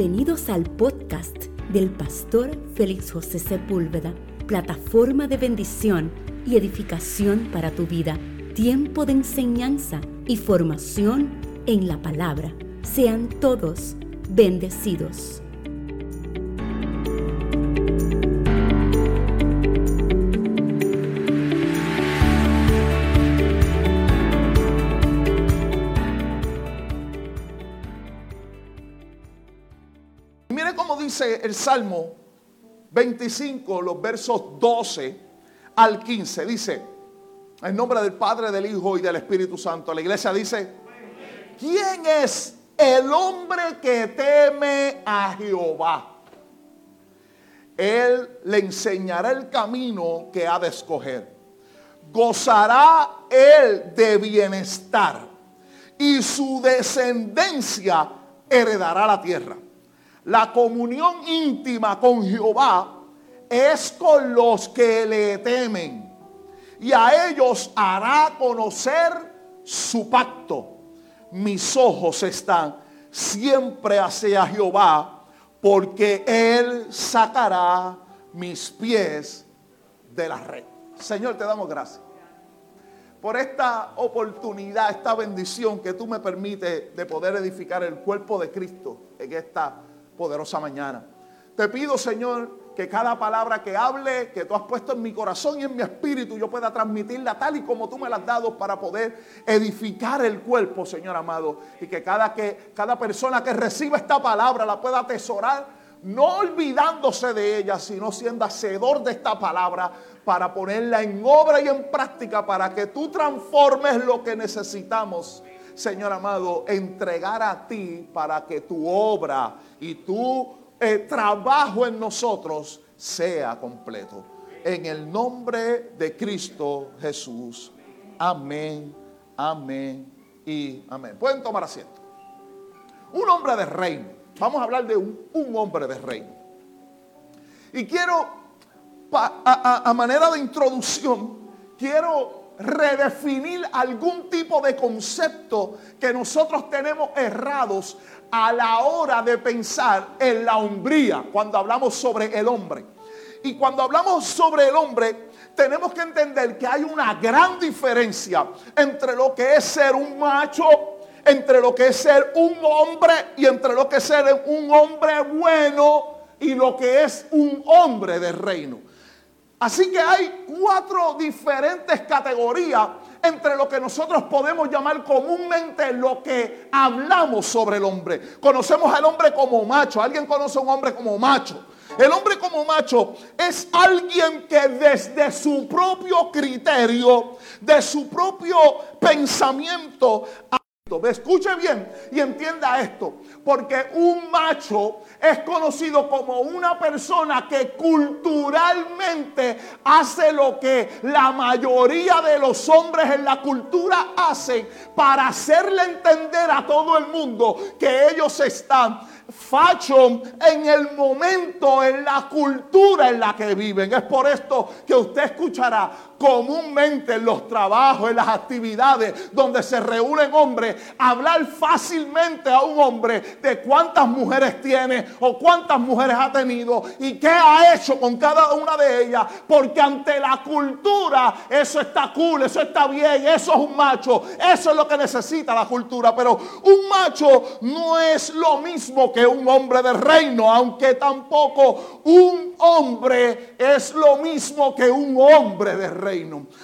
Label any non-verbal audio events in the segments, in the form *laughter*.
Bienvenidos al podcast del pastor Félix José Sepúlveda, plataforma de bendición y edificación para tu vida, tiempo de enseñanza y formación en la palabra. Sean todos bendecidos. El Salmo 25, los versos 12 al 15. Dice, en nombre del Padre, del Hijo y del Espíritu Santo. La iglesia dice, ¿quién es el hombre que teme a Jehová? Él le enseñará el camino que ha de escoger. Gozará él de bienestar y su descendencia heredará la tierra. La comunión íntima con Jehová es con los que le temen y a ellos hará conocer su pacto. Mis ojos están siempre hacia Jehová porque Él sacará mis pies de la red. Señor, te damos gracias por esta oportunidad, esta bendición que tú me permites de poder edificar el cuerpo de Cristo en esta poderosa mañana. Te pido, Señor, que cada palabra que hable, que tú has puesto en mi corazón y en mi espíritu, yo pueda transmitirla tal y como tú me la has dado para poder edificar el cuerpo, Señor amado. Y que cada, que, cada persona que reciba esta palabra la pueda atesorar, no olvidándose de ella, sino siendo hacedor de esta palabra para ponerla en obra y en práctica para que tú transformes lo que necesitamos. Señor amado, entregar a ti para que tu obra y tu eh, trabajo en nosotros sea completo. En el nombre de Cristo Jesús. Amén, amén y amén. Pueden tomar asiento. Un hombre de reino. Vamos a hablar de un, hombre de reino. Y quiero, a manera de introducción, quiero redefinir algún tipo de concepto que nosotros tenemos errados a la hora de pensar en la hombría cuando hablamos sobre el hombre. Y cuando hablamos sobre el hombre, tenemos que entender que hay una gran diferencia entre lo que es ser un macho, entre lo que es ser un hombre y entre lo que es ser un hombre bueno y lo que es un hombre de reino. Así que hay cuatro diferentes categorías entre lo que nosotros podemos llamar comúnmente lo que hablamos sobre el hombre. Conocemos al hombre como macho. ¿Alguien conoce a un hombre como macho? El hombre como macho es alguien que desde su propio criterio, de su propio pensamiento, Escuche bien y entienda esto, porque un macho es conocido como una persona que culturalmente hace lo que la mayoría de los hombres en la cultura hacen para hacerle entender a todo el mundo que ellos están fashion en el momento, en la cultura en la que viven. Es por esto que usted escuchará comúnmente en los trabajos, en las actividades donde se reúnen hombres, hablar fácilmente a un hombre de cuántas mujeres tiene o cuántas mujeres ha tenido y qué ha hecho con cada una de ellas, porque ante la cultura eso está cool, eso está bien, eso es un macho, eso es lo que necesita la cultura, pero un macho no es lo mismo que un hombre de reino, aunque tampoco un hombre es lo mismo que un hombre de reino.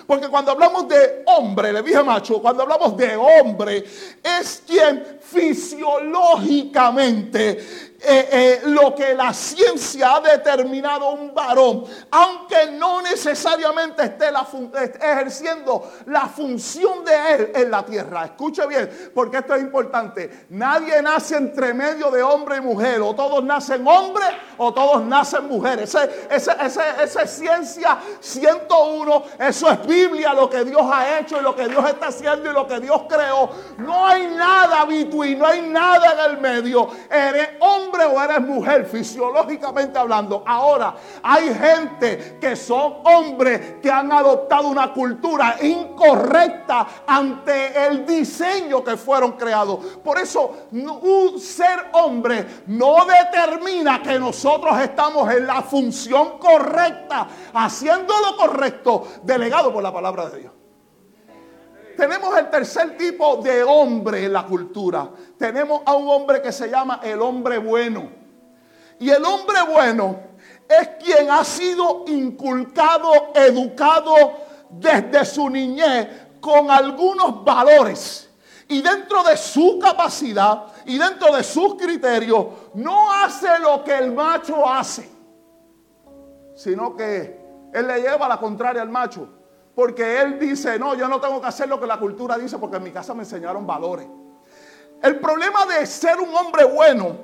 Porque cuando hablamos de hombre, le dije macho, cuando hablamos de hombre, es quien fisiológicamente eh, eh, lo que la ciencia ha determinado un varón, aunque no necesariamente esté ejerciendo la función de él en la tierra. Escuche bien, porque esto es importante. Nadie nace entre medio de hombre y mujer, o todos nacen hombres o todos nacen mujeres. Esa es ciencia 101, eso es Biblia, lo que Dios ha hecho y lo que Dios está haciendo y lo que Dios creó. No hay nada between, no hay nada en el medio. Eres hombre o eres mujer, fisiológicamente hablando. Ahora, hay gente que son hombres que han adoptado una cultura incorrecta ante el diseño que fueron creados. Por eso, un ser hombre no determina que nosotros estamos en la función correcta, haciendo lo correcto, delegado por la palabra de Dios. Tenemos el tercer tipo de hombre en la cultura. Tenemos a un hombre que se llama el hombre bueno. Y el hombre bueno es quien ha sido inculcado, educado desde su niñez con algunos valores. Y dentro de su capacidad y dentro de sus criterios, no hace lo que el macho hace, sino que él le lleva la contraria al macho. Porque él dice, no, yo no tengo que hacer lo que la cultura dice porque en mi casa me enseñaron valores. El problema de ser un hombre bueno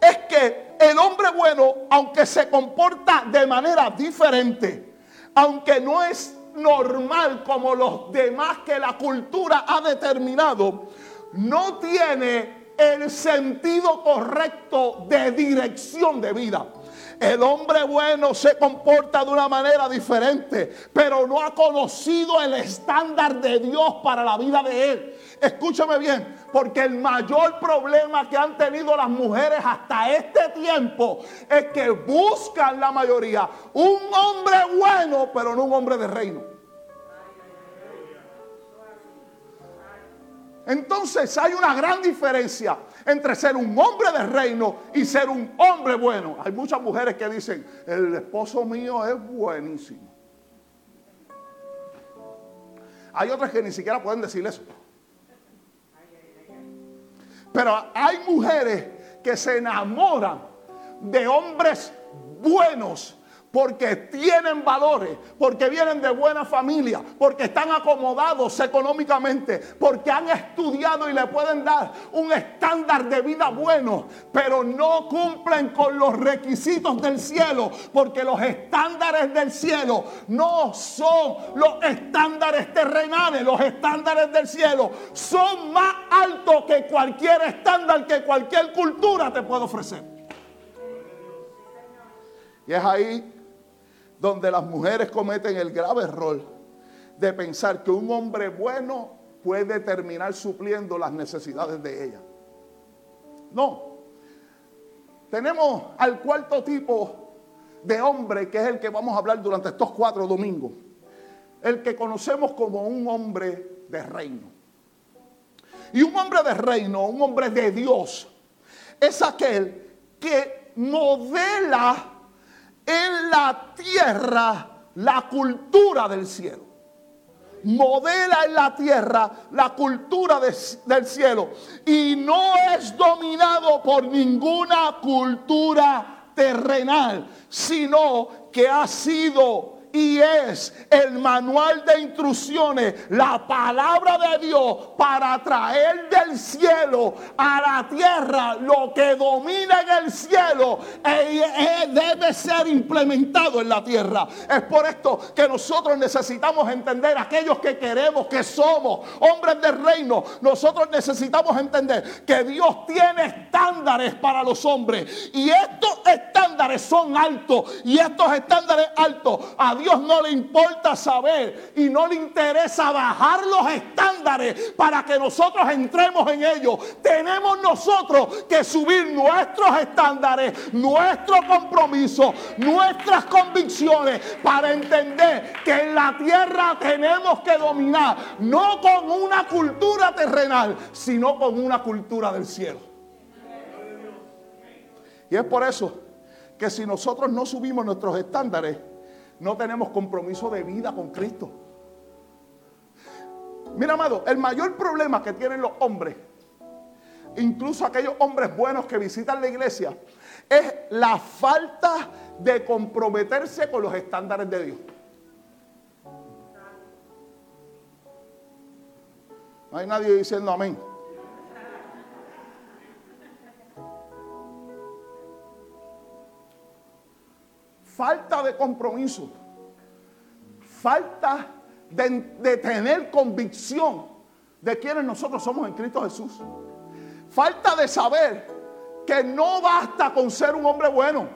es que el hombre bueno, aunque se comporta de manera diferente, aunque no es normal como los demás que la cultura ha determinado, no tiene el sentido correcto de dirección de vida. El hombre bueno se comporta de una manera diferente, pero no ha conocido el estándar de Dios para la vida de él. Escúchame bien, porque el mayor problema que han tenido las mujeres hasta este tiempo es que buscan la mayoría un hombre bueno, pero no un hombre de reino. Entonces hay una gran diferencia entre ser un hombre de reino y ser un hombre bueno. Hay muchas mujeres que dicen, el esposo mío es buenísimo. Hay otras que ni siquiera pueden decir eso. Pero hay mujeres que se enamoran de hombres buenos porque tienen valores, porque vienen de buena familia, porque están acomodados económicamente, porque han estudiado y le pueden dar un estándar de vida bueno, pero no cumplen con los requisitos del cielo, porque los estándares del cielo no son los estándares terrenales, los estándares del cielo son más altos que cualquier estándar que cualquier cultura te puede ofrecer. Y es ahí donde las mujeres cometen el grave error de pensar que un hombre bueno puede terminar supliendo las necesidades de ella. No. Tenemos al cuarto tipo de hombre, que es el que vamos a hablar durante estos cuatro domingos. El que conocemos como un hombre de reino. Y un hombre de reino, un hombre de Dios, es aquel que modela en la tierra la cultura del cielo. Modela en la tierra la cultura del cielo. Y no es dominado por ninguna cultura terrenal, sino que ha sido y es el manual de instrucciones, la palabra de Dios para traer del cielo a la tierra lo que domina en el cielo e, e, debe ser implementado en la tierra. Es por esto que nosotros necesitamos entender, aquellos que queremos, que somos hombres del reino, nosotros necesitamos entender que Dios tiene estándares para los hombres y estos estándares son altos y estos estándares altos a Dios Dios no le importa saber y no le interesa bajar los estándares para que nosotros entremos en ellos. Tenemos nosotros que subir nuestros estándares, nuestro compromiso, nuestras convicciones para entender que en la tierra tenemos que dominar, no con una cultura terrenal, sino con una cultura del cielo. Y es por eso que si nosotros no subimos nuestros estándares, no tenemos compromiso de vida con Cristo. Mira, amado, el mayor problema que tienen los hombres, incluso aquellos hombres buenos que visitan la iglesia, es la falta de comprometerse con los estándares de Dios. No hay nadie diciendo amén. Falta de compromiso, falta de, tener convicción de quienes nosotros somos en Cristo Jesús. Falta de saber que no basta con ser un hombre bueno,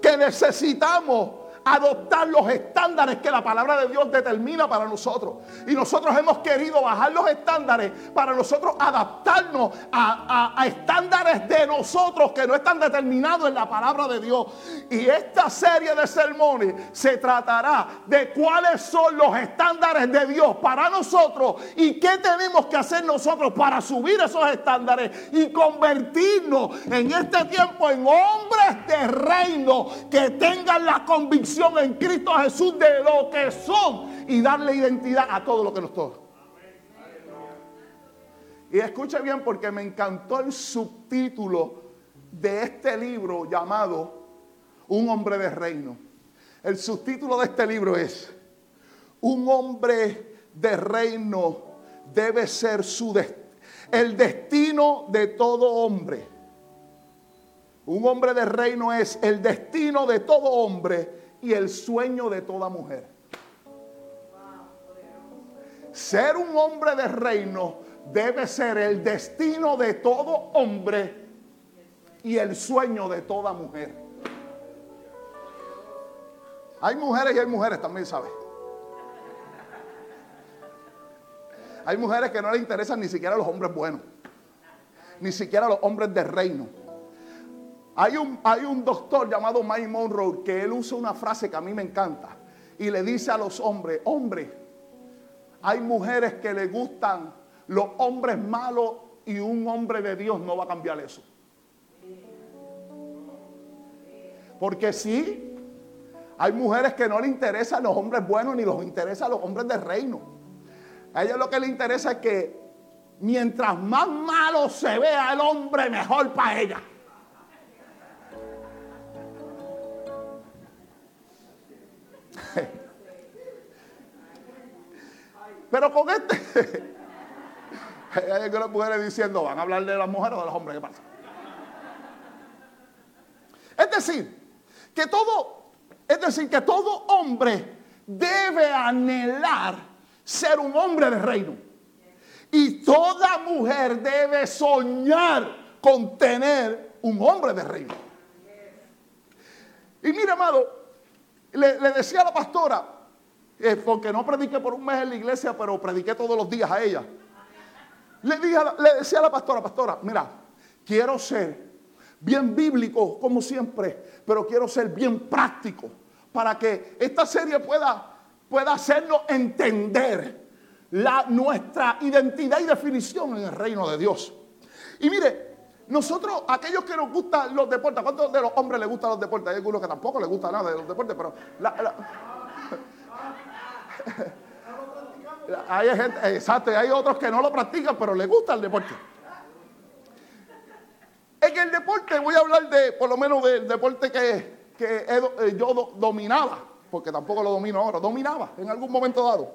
que necesitamos adoptar los estándares que la palabra de Dios determina para nosotros. Y nosotros hemos querido bajar los estándares para nosotros adaptarnos a, estándares de nosotros que no están determinados en la palabra de Dios. Y esta serie de sermones se tratará de cuáles son los estándares de Dios para nosotros y qué tenemos que hacer nosotros para subir esos estándares y convertirnos en este tiempo en hombres de reino que tengan la convicción en Cristo Jesús de lo que son y darle identidad a todo lo que nos toca. Y escuche bien porque me encantó el subtítulo de este libro llamado Un hombre de reino. El subtítulo de este libro es Un hombre de reino debe ser su el destino de todo hombre. Un hombre de reino es el destino de todo hombre y el sueño de toda mujer. Ser un hombre de reino debe ser el destino de todo hombre y el sueño de toda mujer. Hay mujeres y hay mujeres también, ¿sabes? Hay mujeres que no les interesan ni siquiera los hombres buenos, ni siquiera los hombres de reino. Hay un, hay un doctor llamado Mike Monroe que él usa una frase que a mí me encanta y le dice a los hombres, hombre, hay mujeres que le gustan los hombres malos y un hombre de Dios no va a cambiar eso. Porque sí, hay mujeres que no le interesan los hombres buenos ni los interesan los hombres del reino. A ella lo que le interesa es que mientras más malo se vea el hombre, mejor para ella. Pero con este, *laughs* hay algunas mujeres diciendo, van a hablar de las mujeres o de los hombres, ¿qué pasa? Es decir, que todo, es decir, que todo hombre debe anhelar ser un hombre de reino. Y toda mujer debe soñar con tener un hombre de reino. Y mire, amado, le, le decía a la pastora, eh, porque no prediqué por un mes en la iglesia, pero prediqué todos los días a ella. Le, decía a la pastora, pastora, mira, quiero ser bien bíblico como siempre, pero quiero ser bien práctico para que esta serie pueda, pueda hacernos entender nuestra identidad y definición en el reino de Dios. Y mire, nosotros, aquellos que nos gustan los deportes, ¿cuántos de los hombres les gustan los deportes? Hay algunos que tampoco les gusta nada de los deportes, pero hay gente, exacto, hay otros que no lo practican, pero les gusta el deporte. En el deporte voy a hablar de, por lo menos del deporte que, eh, yo dominaba, porque tampoco lo domino ahora, dominaba en algún momento dado.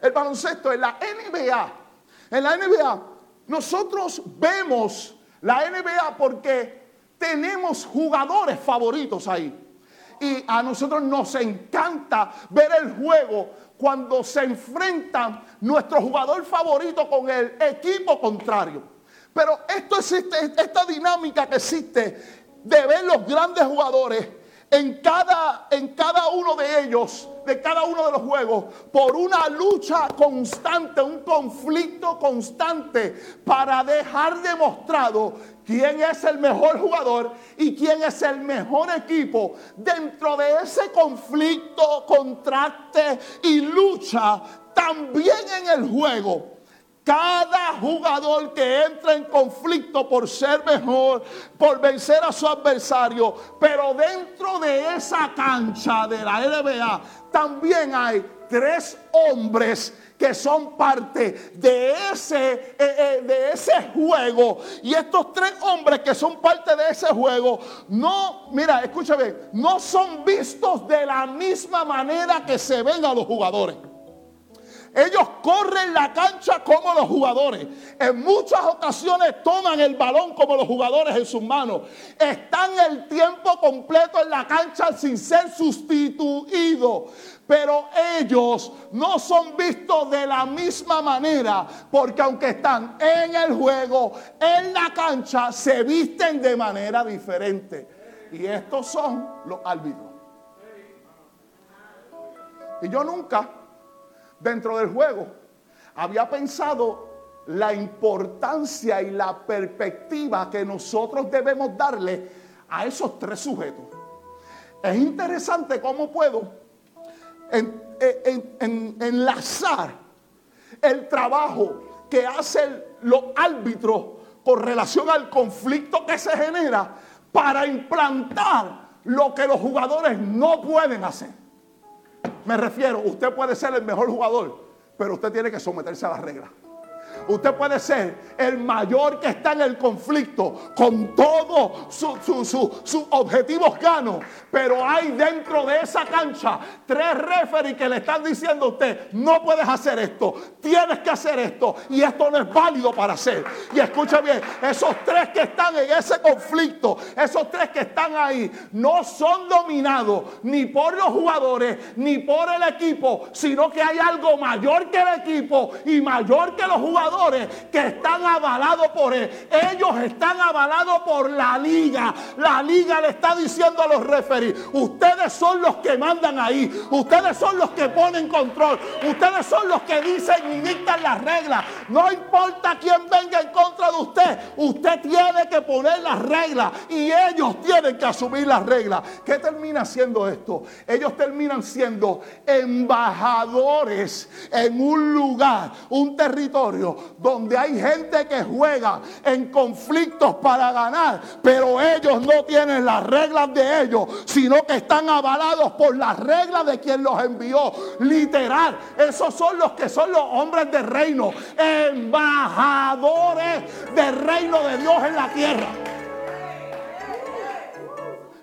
El baloncesto en la NBA. En la NBA, nosotros vemos la NBA porque tenemos jugadores favoritos ahí. Y a nosotros nos encanta ver el juego cuando se enfrentan nuestro jugador favorito con el equipo contrario. Pero esto existe, esta dinámica que existe de ver los grandes jugadores en cada, en cada uno de ellos, de cada uno de los juegos, por una lucha constante, un conflicto constante para dejar demostrado quién es el mejor jugador y quién es el mejor equipo dentro de ese conflicto, contraste y lucha también en el juego. Cada jugador que entra en conflicto por ser mejor, por vencer a su adversario, pero dentro de esa cancha de la NBA también hay tres hombres que son parte de ese, eh, eh, de ese juego. Y estos tres hombres que son parte de ese juego, no, mira, escúchame, no son vistos de la misma manera que se ven a los jugadores. Ellos corren la cancha como los jugadores. En muchas ocasiones toman el balón como los jugadores en sus manos. Están el tiempo completo en la cancha sin ser sustituidos. Pero ellos no son vistos de la misma manera. Porque aunque están en el juego, en la cancha, se visten de manera diferente. Y estos son los árbitros. Y yo nunca, dentro del juego, había pensado la importancia y la perspectiva que nosotros debemos darle a esos tres sujetos. Es interesante cómo puedo enlazar el trabajo que hacen los árbitros con relación al conflicto que se genera para implantar lo que los jugadores no pueden hacer. Me refiero, usted puede ser el mejor jugador, pero usted tiene que someterse a las reglas. Usted puede ser el mayor que está en el conflicto con todos sus objetivos ganos. Pero hay dentro de esa cancha tres referees que le están diciendo a usted, no puedes hacer esto, tienes que hacer esto y esto no es válido para hacer. Y escucha bien, esos tres que están en ese conflicto, esos tres que están ahí, no son dominados ni por los jugadores ni por el equipo, sino que hay algo mayor que el equipo y mayor que los jugadores que están avalados por él. Ellos están avalados por la liga. La liga le está diciendo a los referees, ustedes son los que mandan ahí. Ustedes son los que ponen control. Ustedes son los que dicen y dictan las reglas. No importa quién venga en contra de usted. Usted tiene que poner las reglas y ellos tienen que asumir las reglas. ¿Qué termina siendo esto? Ellos terminan siendo embajadores en un lugar, un territorio donde hay gente que juega en conflictos para ganar, pero ellos no tienen las reglas de ellos, sino que están avalados por las reglas de quien los envió. Literal, esos son los que son los hombres de reino, embajadores del reino de Dios en la tierra.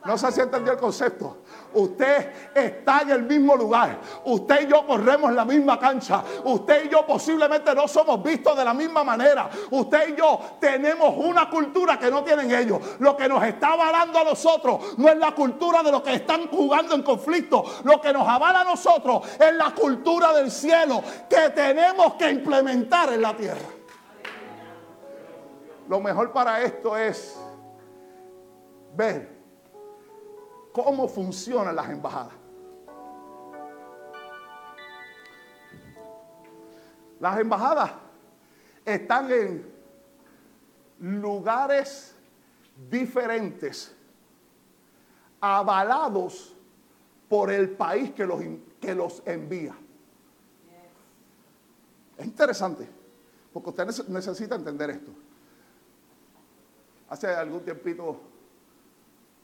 No sé si entendió el concepto. Usted está en el mismo lugar. Usted y yo corremos la misma cancha. Usted y yo posiblemente no somos vistos de la misma manera. Usted y yo tenemos una cultura que no tienen ellos. Lo que nos está avalando a nosotros no es la cultura de los que están jugando en conflicto. Lo que nos avala a nosotros es la cultura del cielo que tenemos que implementar en la tierra. Lo mejor para esto es ver cómo funcionan las embajadas. Las embajadas están en lugares diferentes, avalados por el país que los, que los envía. Es interesante, porque usted necesita entender esto. Hace algún tiempito,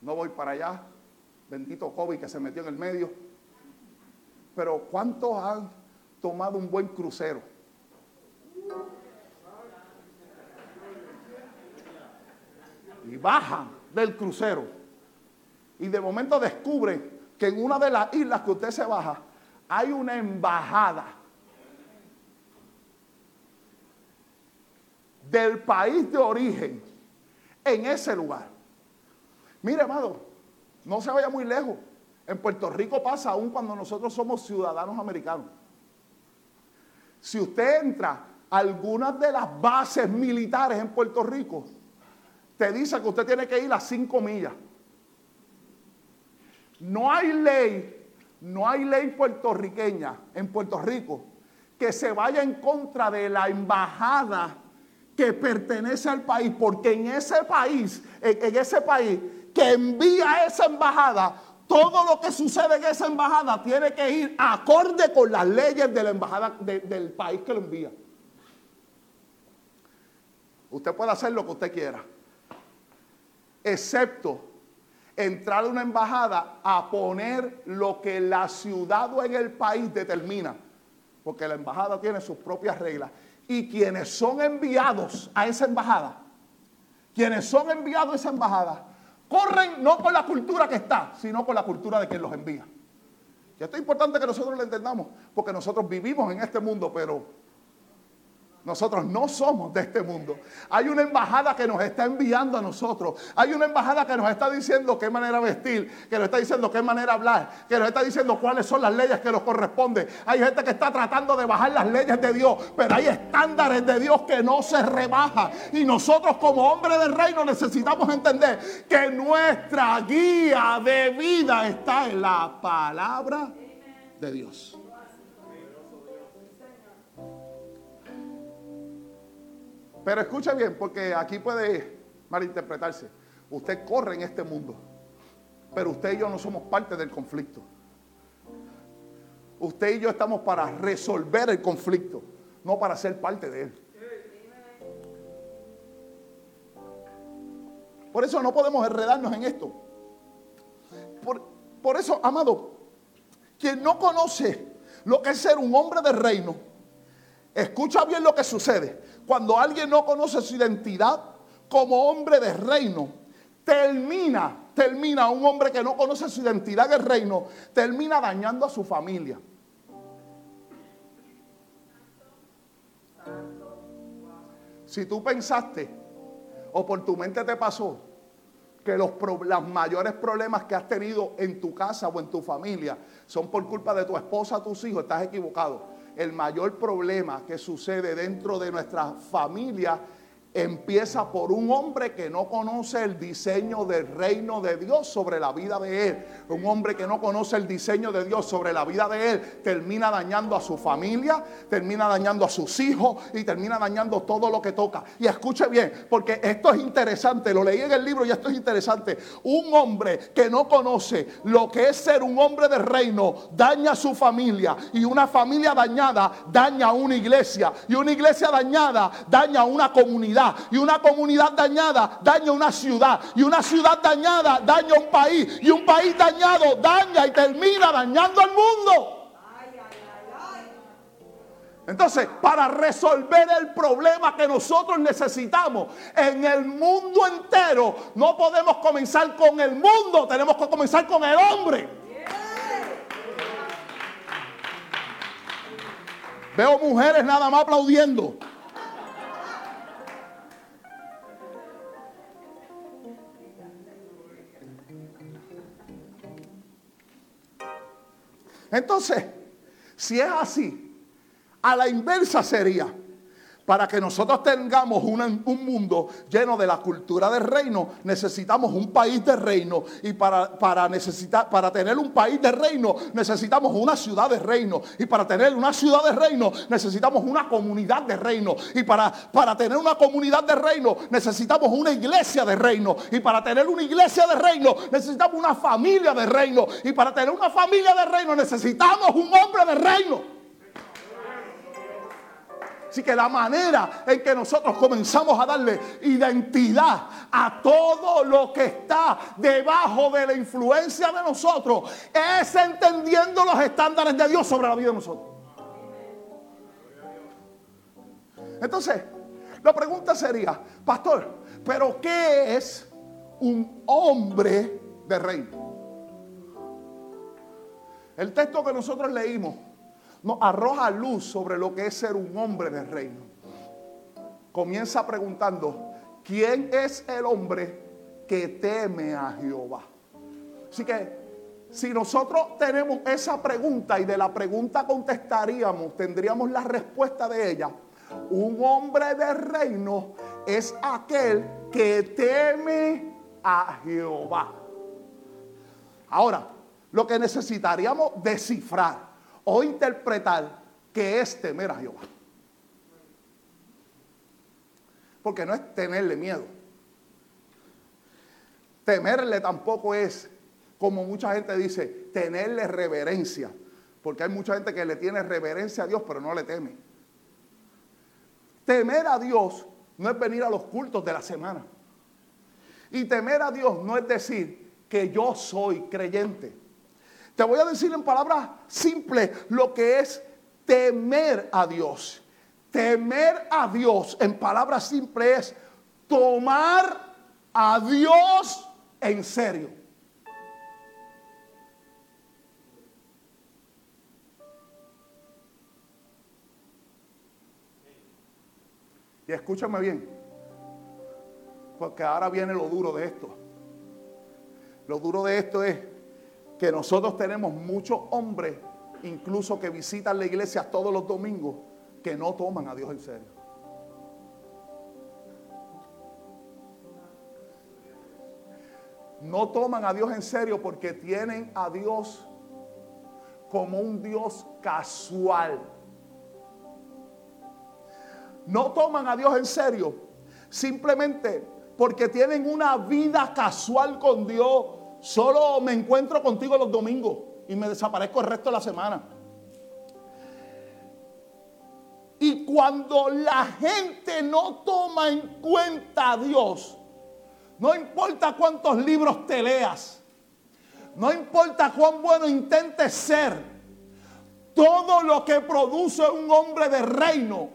no voy para allá, bendito COVID que se metió en el medio. Pero ¿cuántos han tomado un buen crucero? Y bajan del crucero. Y de momento descubren que en una de las islas que usted se baja hay una embajada del país de origen en ese lugar. Mire, amado, no se vaya muy lejos. En Puerto Rico pasa aún cuando nosotros somos ciudadanos americanos. Si usted entra a algunas de las bases militares en Puerto Rico, te dice que usted tiene que ir a cinco millas. No hay ley, no hay ley puertorriqueña en Puerto Rico que se vaya en contra de la embajada que pertenece al país, porque en ese país, en, ese país, que envía esa embajada, todo lo que sucede en esa embajada tiene que ir acorde con las leyes de la embajada del país que lo envía. Usted puede hacer lo que usted quiera, excepto entrar a una embajada a poner lo que la ciudad o en el país determina, porque la embajada tiene sus propias reglas. Y quienes son enviados a esa embajada, quienes son enviados a esa embajada, corren no con la cultura que está, sino con la cultura de quien los envía. Y esto es importante que nosotros lo entendamos, porque nosotros vivimos en este mundo, pero nosotros no somos de este mundo. Hay una embajada que nos está enviando a nosotros. Hay una embajada que nos está diciendo qué manera vestir, que nos está diciendo qué manera hablar, que nos está diciendo cuáles son las leyes que nos corresponden. Hay gente que está tratando de bajar las leyes de Dios, pero hay estándares de Dios que no se rebajan. Y nosotros como hombres del reino necesitamos entender que nuestra guía de vida está en la palabra de Dios. Pero escuche bien, porque aquí puede malinterpretarse. Usted corre en este mundo, pero usted y yo no somos parte del conflicto. Usted y yo estamos para resolver el conflicto, no para ser parte de él. Por eso no podemos enredarnos en esto. Por, por eso, amado, quien no conoce lo que es ser un hombre de reino, escucha bien lo que sucede. Cuando alguien no conoce su identidad como hombre de reino, termina, termina un hombre que no conoce su identidad de reino, termina dañando a su familia. Si tú pensaste o por tu mente te pasó que los, mayores problemas que has tenido en tu casa o en tu familia son por culpa de tu esposa, tus hijos, estás equivocado. El mayor problema que sucede dentro de nuestra familia empieza por un hombre que no conoce el diseño del reino de Dios sobre la vida de él. Un hombre que no conoce el diseño de Dios sobre la vida de él termina dañando a su familia, termina dañando a sus hijos y termina dañando todo lo que toca. Y escuche bien, porque esto es interesante, lo leí en el libro y esto es interesante. Un hombre que no conoce lo que es ser un hombre del reino daña a su familia y una familia dañada daña a una iglesia y una iglesia dañada daña a una comunidad y una comunidad dañada daña una ciudad y una ciudad dañada daña un país y un país dañado daña y termina dañando al mundo. Entonces, para resolver el problema que nosotros necesitamos en el mundo entero, no podemos comenzar con el mundo, tenemos que comenzar con el hombre. Veo mujeres nada más aplaudiendo. Entonces, si es así, a la inversa sería, para que nosotros tengamos un mundo lleno de la cultura del reino, necesitamos un país de reino. Y para, para, necesitar, para tener un país de reino, necesitamos una ciudad de reino. Y para tener una ciudad de reino, necesitamos una comunidad de reino. Y para, para tener una comunidad de reino, necesitamos una iglesia de reino. Y para tener una iglesia de reino, necesitamos una familia de reino. Y para tener una familia de reino, necesitamos un hombre de reino. Así que la manera en que nosotros comenzamos a darle identidad a todo lo que está debajo de la influencia de nosotros es entendiendo los estándares de Dios sobre la vida de nosotros. Entonces, la pregunta sería, pastor, ¿pero qué es un hombre de reino? El texto que nosotros leímos nos arroja luz sobre lo que es ser un hombre del reino. Comienza preguntando, ¿quién es el hombre que teme a Jehová? Así que si nosotros tenemos esa pregunta y de la pregunta contestaríamos, tendríamos la respuesta de ella. Un hombre del reino es aquel que teme a Jehová. Ahora, lo que necesitaríamos descifrar o interpretar que es temer a Jehová. Porque no es tenerle miedo. Temerle tampoco es, como mucha gente dice, tenerle reverencia. Porque hay mucha gente que le tiene reverencia a Dios, pero no le teme. Temer a Dios no es venir a los cultos de la semana. Y temer a Dios no es decir que yo soy creyente. Te voy a decir en palabras simples lo que es temer a Dios. Temer a Dios en palabras simples es tomar a Dios en serio. Y escúchame bien, porque ahora viene lo duro de esto. Lo duro de esto es que nosotros tenemos muchos hombres, incluso que visitan la iglesia todos los domingos, que no toman a Dios en serio. No toman a Dios en serio porque tienen a Dios como un Dios casual. no toman a Dios en serio simplemente porque tienen una vida casual con Dios. Solo me encuentro contigo los domingos y me desaparezco el resto de la semana. Y cuando la gente no toma en cuenta a Dios, no importa cuántos libros te leas, no importa cuán bueno intentes ser, todo lo que produce un hombre de reino,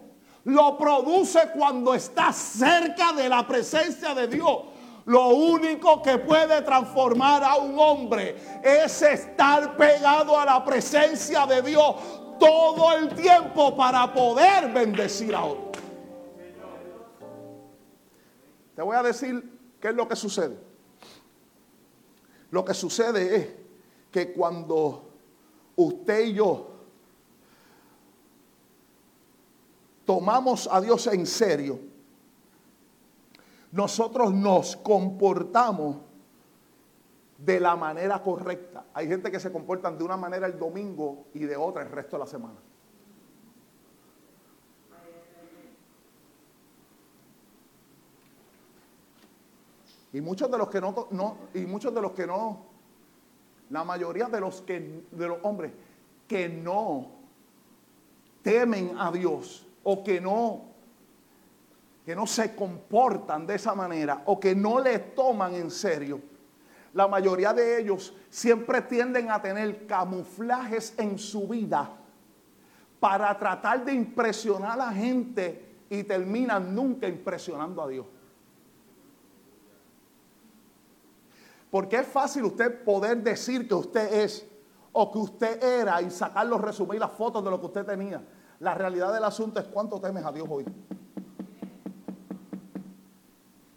lo produce cuando está cerca de la presencia de Dios. Lo único que puede transformar a un hombre es estar pegado a la presencia de Dios todo el tiempo para poder bendecir a otro. Te voy a decir qué es lo que sucede. Lo que sucede es que cuando usted y yo tomamos a Dios en serio, nosotros nos comportamos de la manera correcta. Hay gente que se comportan de una manera el domingo y de otra el resto de la semana. Y muchos de los que no, no, y muchos de los que no, la mayoría de los que de los hombres que no temen a Dios o que no que no se comportan de esa manera o que no le toman en serio, la mayoría de ellos siempre tienden a tener camuflajes en su vida para tratar de impresionar a la gente y terminan nunca impresionando a Dios. Porque es fácil usted poder decir que usted es o que usted era y sacar los resumir las fotos de lo que usted tenía. La realidad del asunto es cuánto temes a Dios hoy.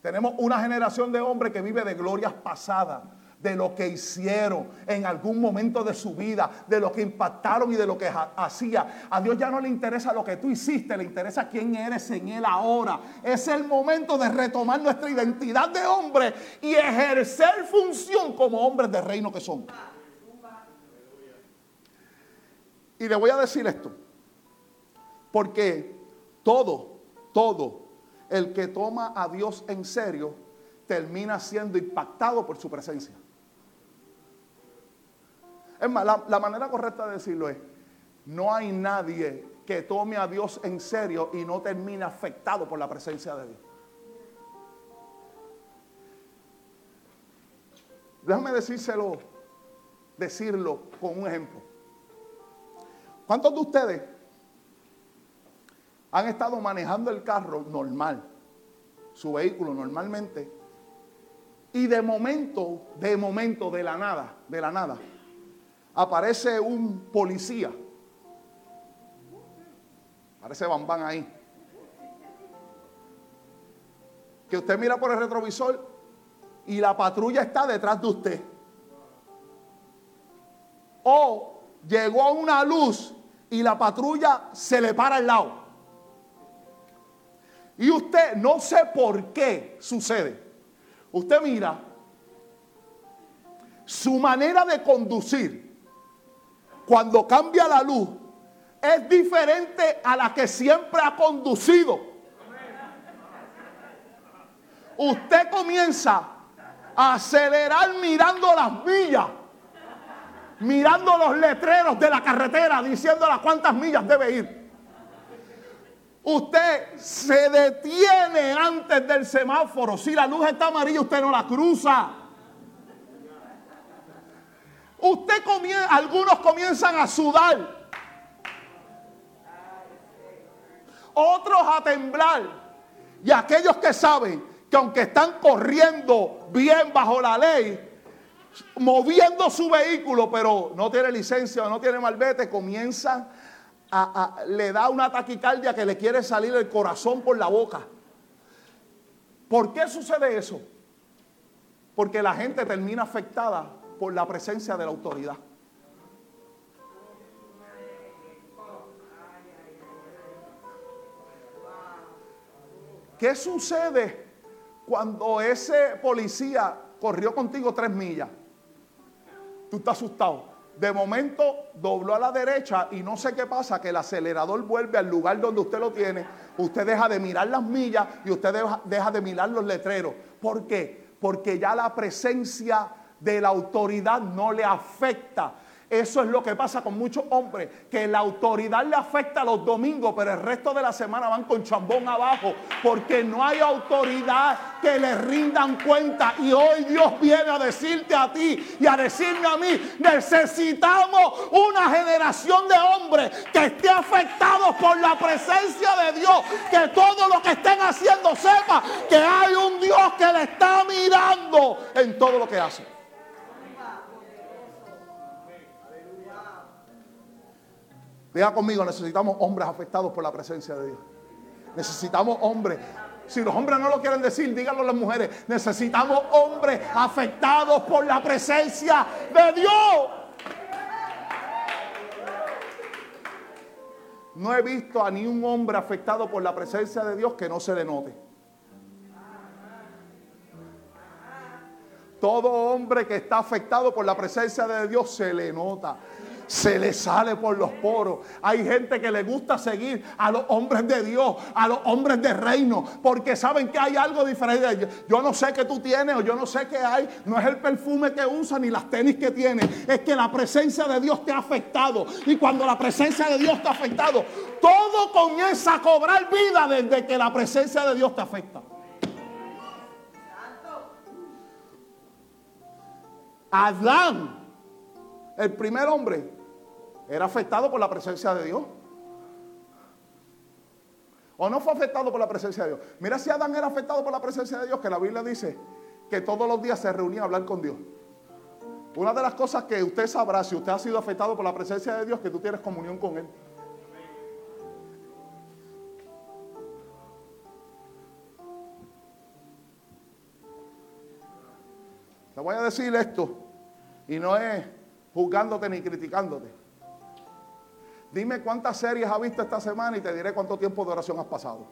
Tenemos una generación de hombres que vive de glorias pasadas, de lo que hicieron en algún momento de su vida, de lo que impactaron y de lo que hacía. A Dios ya no le interesa lo que tú hiciste, le interesa quién eres en Él ahora. Es el momento de retomar nuestra identidad de hombre y ejercer función como hombres de reino que son. Y le voy a decir esto, porque todo, todo el que toma a Dios en serio termina siendo impactado por su presencia. Es más, la, manera correcta de decirlo es, no hay nadie que tome a Dios en serio y no termine afectado por la presencia de Dios. Déjame decírselo, decirlo con un ejemplo. ¿Cuántos de ustedes han estado manejando el carro normal, su vehículo normalmente, y de momento, de momento, de la nada, de la nada, aparece un policía. Aparece Bambán ahí. Que usted mira por el retrovisor y la patrulla está detrás de usted. O llegó a una luz y la patrulla se le para al lado. Y usted no sé por qué sucede. Usted mira su manera de conducir cuando cambia la luz, es diferente a la que siempre ha conducido. Usted comienza a acelerar mirando las millas, mirando los letreros de la carretera, diciendo a cuántas millas debe ir. Usted se detiene antes del semáforo. Si la luz está amarilla, usted no la cruza. Usted comienza, algunos comienzan a sudar. Otros a temblar. Y aquellos que saben que aunque están corriendo bien bajo la ley, moviendo su vehículo, pero no tiene licencia o no tiene malvete, comienzan le da una taquicardia que le quiere salir el corazón por la boca. ¿Por qué sucede eso? Porque la gente termina afectada por la presencia de la autoridad. ¿Qué sucede cuando ese policía corrió contigo tres millas? Tú estás asustado. De momento dobló a la derecha y no sé qué pasa, que el acelerador vuelve al lugar donde usted lo tiene. Usted deja de mirar las millas y usted deja, de mirar los letreros. ¿Por qué? Porque ya la presencia de la autoridad no le afecta. Eso es lo que pasa con muchos hombres, que la autoridad le afecta los domingos, pero el resto de la semana van con chambón abajo, porque no hay autoridad que le rindan cuenta. Y hoy Dios viene a decirte a ti y a decirme a mí, necesitamos una generación de hombres que esté afectados por la presencia de Dios, que todo lo que estén haciendo sepa que hay un Dios que le está mirando en todo lo que hace. Diga conmigo, necesitamos hombres afectados por la presencia de Dios. Necesitamos hombres. Si los hombres no lo quieren decir, díganlo las mujeres. Necesitamos hombres afectados por la presencia de Dios. No he visto a ni un hombre afectado por la presencia de Dios que no se le note. Todo hombre que está afectado por la presencia de Dios se le nota se le sale por los poros. Hay gente que le gusta seguir a los hombres de Dios, a los hombres de reino, porque saben que hay algo diferente. Yo no sé qué tú tienes o yo no sé qué hay. No es el perfume que usa ni las tenis que tiene. Es que la presencia de Dios te ha afectado. Y cuando la presencia de Dios te ha afectado, todo comienza a cobrar vida desde que la presencia de Dios te afecta. Adán, el primer hombre, era afectado por la presencia de Dios. ¿O no fue afectado por la presencia de Dios? Mira si Adán era afectado por la presencia de Dios, que la Biblia dice que todos los días se reunía a hablar con Dios. Una de las cosas que usted sabrá si usted ha sido afectado por la presencia de Dios, que tú tienes comunión con Él. Te voy a decir esto, y no es juzgándote ni criticándote. Dime cuántas series has visto esta semana y te diré cuánto tiempo de oración has pasado.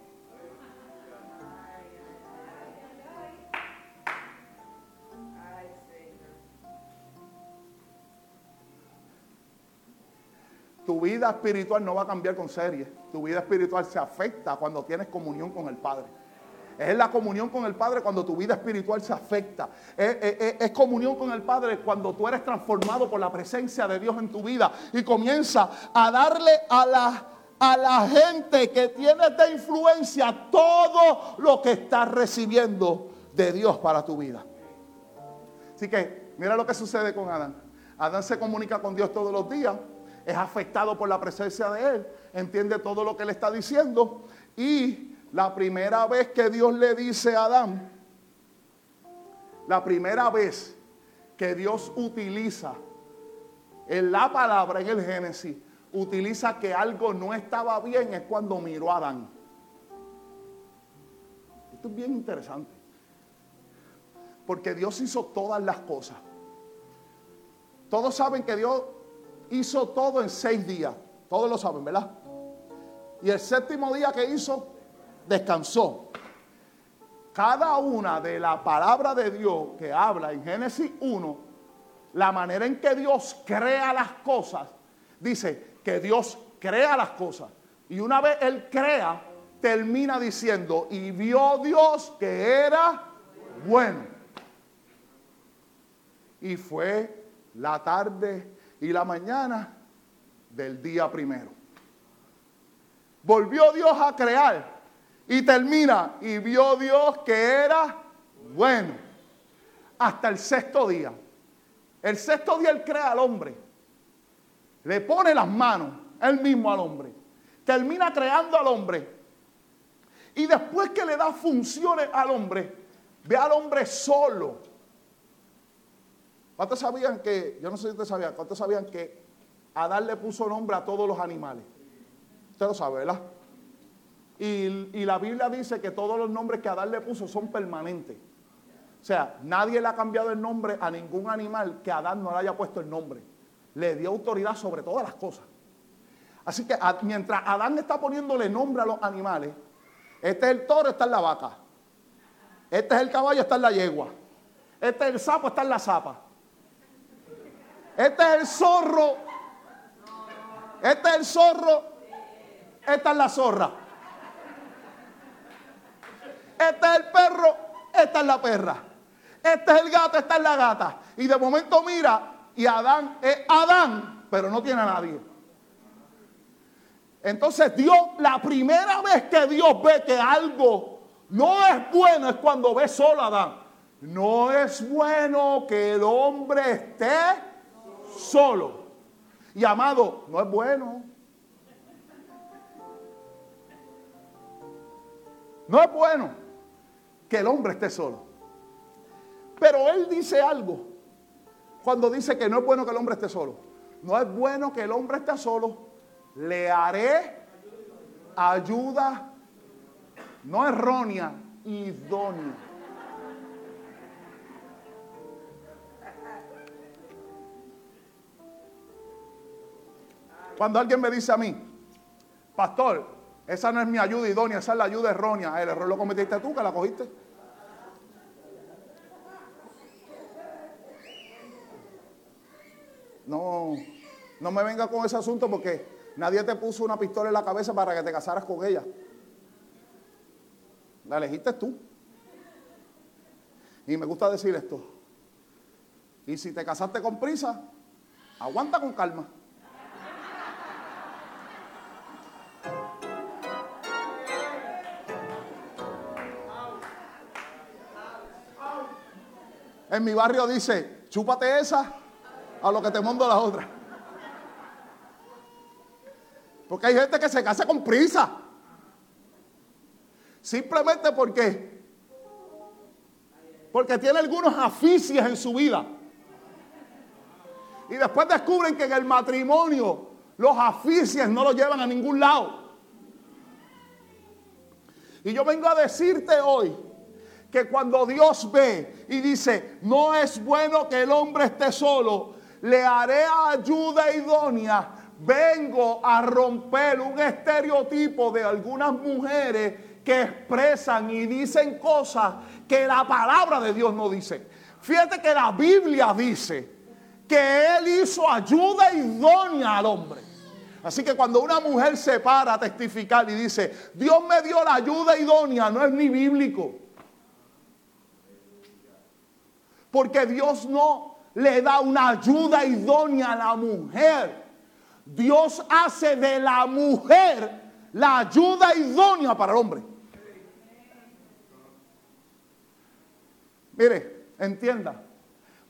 Tu vida espiritual no va a cambiar con series. Tu vida espiritual se afecta cuando tienes comunión con el Padre. Es la comunión con el Padre cuando tu vida espiritual se afecta. Es, comunión con el Padre cuando tú eres transformado por la presencia de Dios en tu vida y comienza a darle a la, a la gente que tiene de influencia todo lo que estás recibiendo de Dios para tu vida. Así que mira lo que sucede con Adán. Adán se comunica con Dios todos los días, es afectado por la presencia de Él, entiende todo lo que le está diciendo y la primera vez que Dios le dice a Adán, la primera vez que Dios utiliza en la palabra en el Génesis, utiliza que algo no estaba bien es cuando miró a Adán. Esto es bien interesante. Porque Dios hizo todas las cosas. Todos saben que Dios hizo todo en seis días. Todos lo saben, ¿verdad? Y el séptimo día que hizo, descansó. Cada una de la palabra de Dios que habla en Génesis 1, la manera en que Dios crea las cosas, dice que Dios crea las cosas. Y una vez Él crea, termina diciendo, y vio Dios que era bueno. Y fue la tarde y la mañana del día primero. Volvió Dios a crear y termina, y vio Dios que era bueno. Hasta el sexto día. El sexto día Él crea al hombre. Le pone las manos, Él mismo al hombre. Termina creando al hombre. Y después que le da funciones al hombre, ve al hombre solo. ¿Cuántos sabían que, yo no sé si ustedes sabían, cuántos sabían que Adán le puso nombre a todos los animales? Usted lo sabe, ¿verdad? Y, la Biblia dice que todos los nombres que Adán le puso son permanentes. O sea, nadie le ha cambiado el nombre a ningún animal que Adán no le haya puesto el nombre. Le dio autoridad sobre todas las cosas. Así que mientras Adán está poniéndole nombre a los animales, este es el toro, está en la vaca. Este es el caballo, está en la yegua. Este es el sapo, está en la zapa. Este es el zorro. Este es el zorro. Esta es la zorra. Este es el perro. Esta es la perra. Este es el gato. Esta es la gata. Y de momento mira. Y Adán es Adán. Pero no tiene a nadie. Entonces Dios, la primera vez que Dios ve que algo no es bueno es cuando ve solo a Adán. No es bueno que el hombre esté solo. Y amado, no es bueno. No es bueno que el hombre esté solo. Pero él dice algo cuando dice que no es bueno que el hombre esté solo. No es bueno que el hombre esté solo. Le haré ayuda no errónea, idónea. Cuando alguien me dice a mí, pastor, esa no es mi ayuda idónea, esa es la ayuda errónea, el error lo cometiste tú, que la cogiste. No, no me venga con ese asunto porque nadie te puso una pistola en la cabeza para que te casaras con ella. La elegiste tú. Y me gusta decir esto. Y si te casaste con prisa, aguanta con calma. En mi barrio dice, chúpate esa a lo que te mando la otra. Porque hay gente que se casa con prisa. Simplemente porque porque tiene algunos aficias en su vida. Y después descubren que en el matrimonio los aficias no lo llevan a ningún lado. Y yo vengo a decirte hoy que cuando Dios ve y dice, no es bueno que el hombre esté solo, le haré ayuda idónea, vengo a romper un estereotipo de algunas mujeres que expresan y dicen cosas que la palabra de Dios no dice. Fíjate que la Biblia dice que Él hizo ayuda idónea al hombre. Así que cuando una mujer se para a testificar y dice, Dios me dio la ayuda idónea, no es ni bíblico. Porque Dios no le da una ayuda idónea a la mujer. Dios hace de la mujer la ayuda idónea para el hombre. Mire, entienda.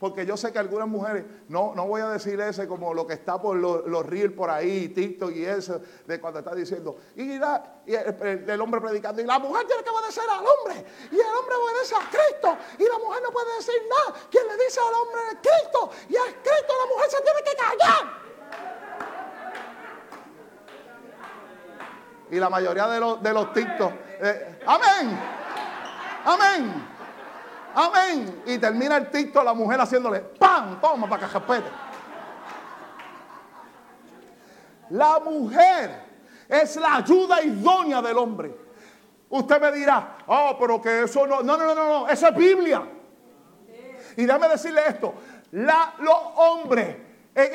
Porque yo sé que algunas mujeres, no, no voy a decir ese como lo que está por los, los reels por ahí, TikTok y eso, de cuando está diciendo, y, el, hombre predicando, y la mujer tiene que obedecer al hombre, y el hombre obedece a Cristo, y la mujer no puede decir nada. Quien le dice al hombre es Cristo, y es Cristo, la mujer se tiene que callar. Y la mayoría de los, de los TikTok, eh, amén, amén. Amén. Y termina el TikTok la mujer haciéndole ¡pam! Toma para que La mujer es la ayuda idónea del hombre. Usted me dirá, oh, pero que eso no. No, no, no, no, eso es Biblia. Y déjame decirle esto: la, los hombres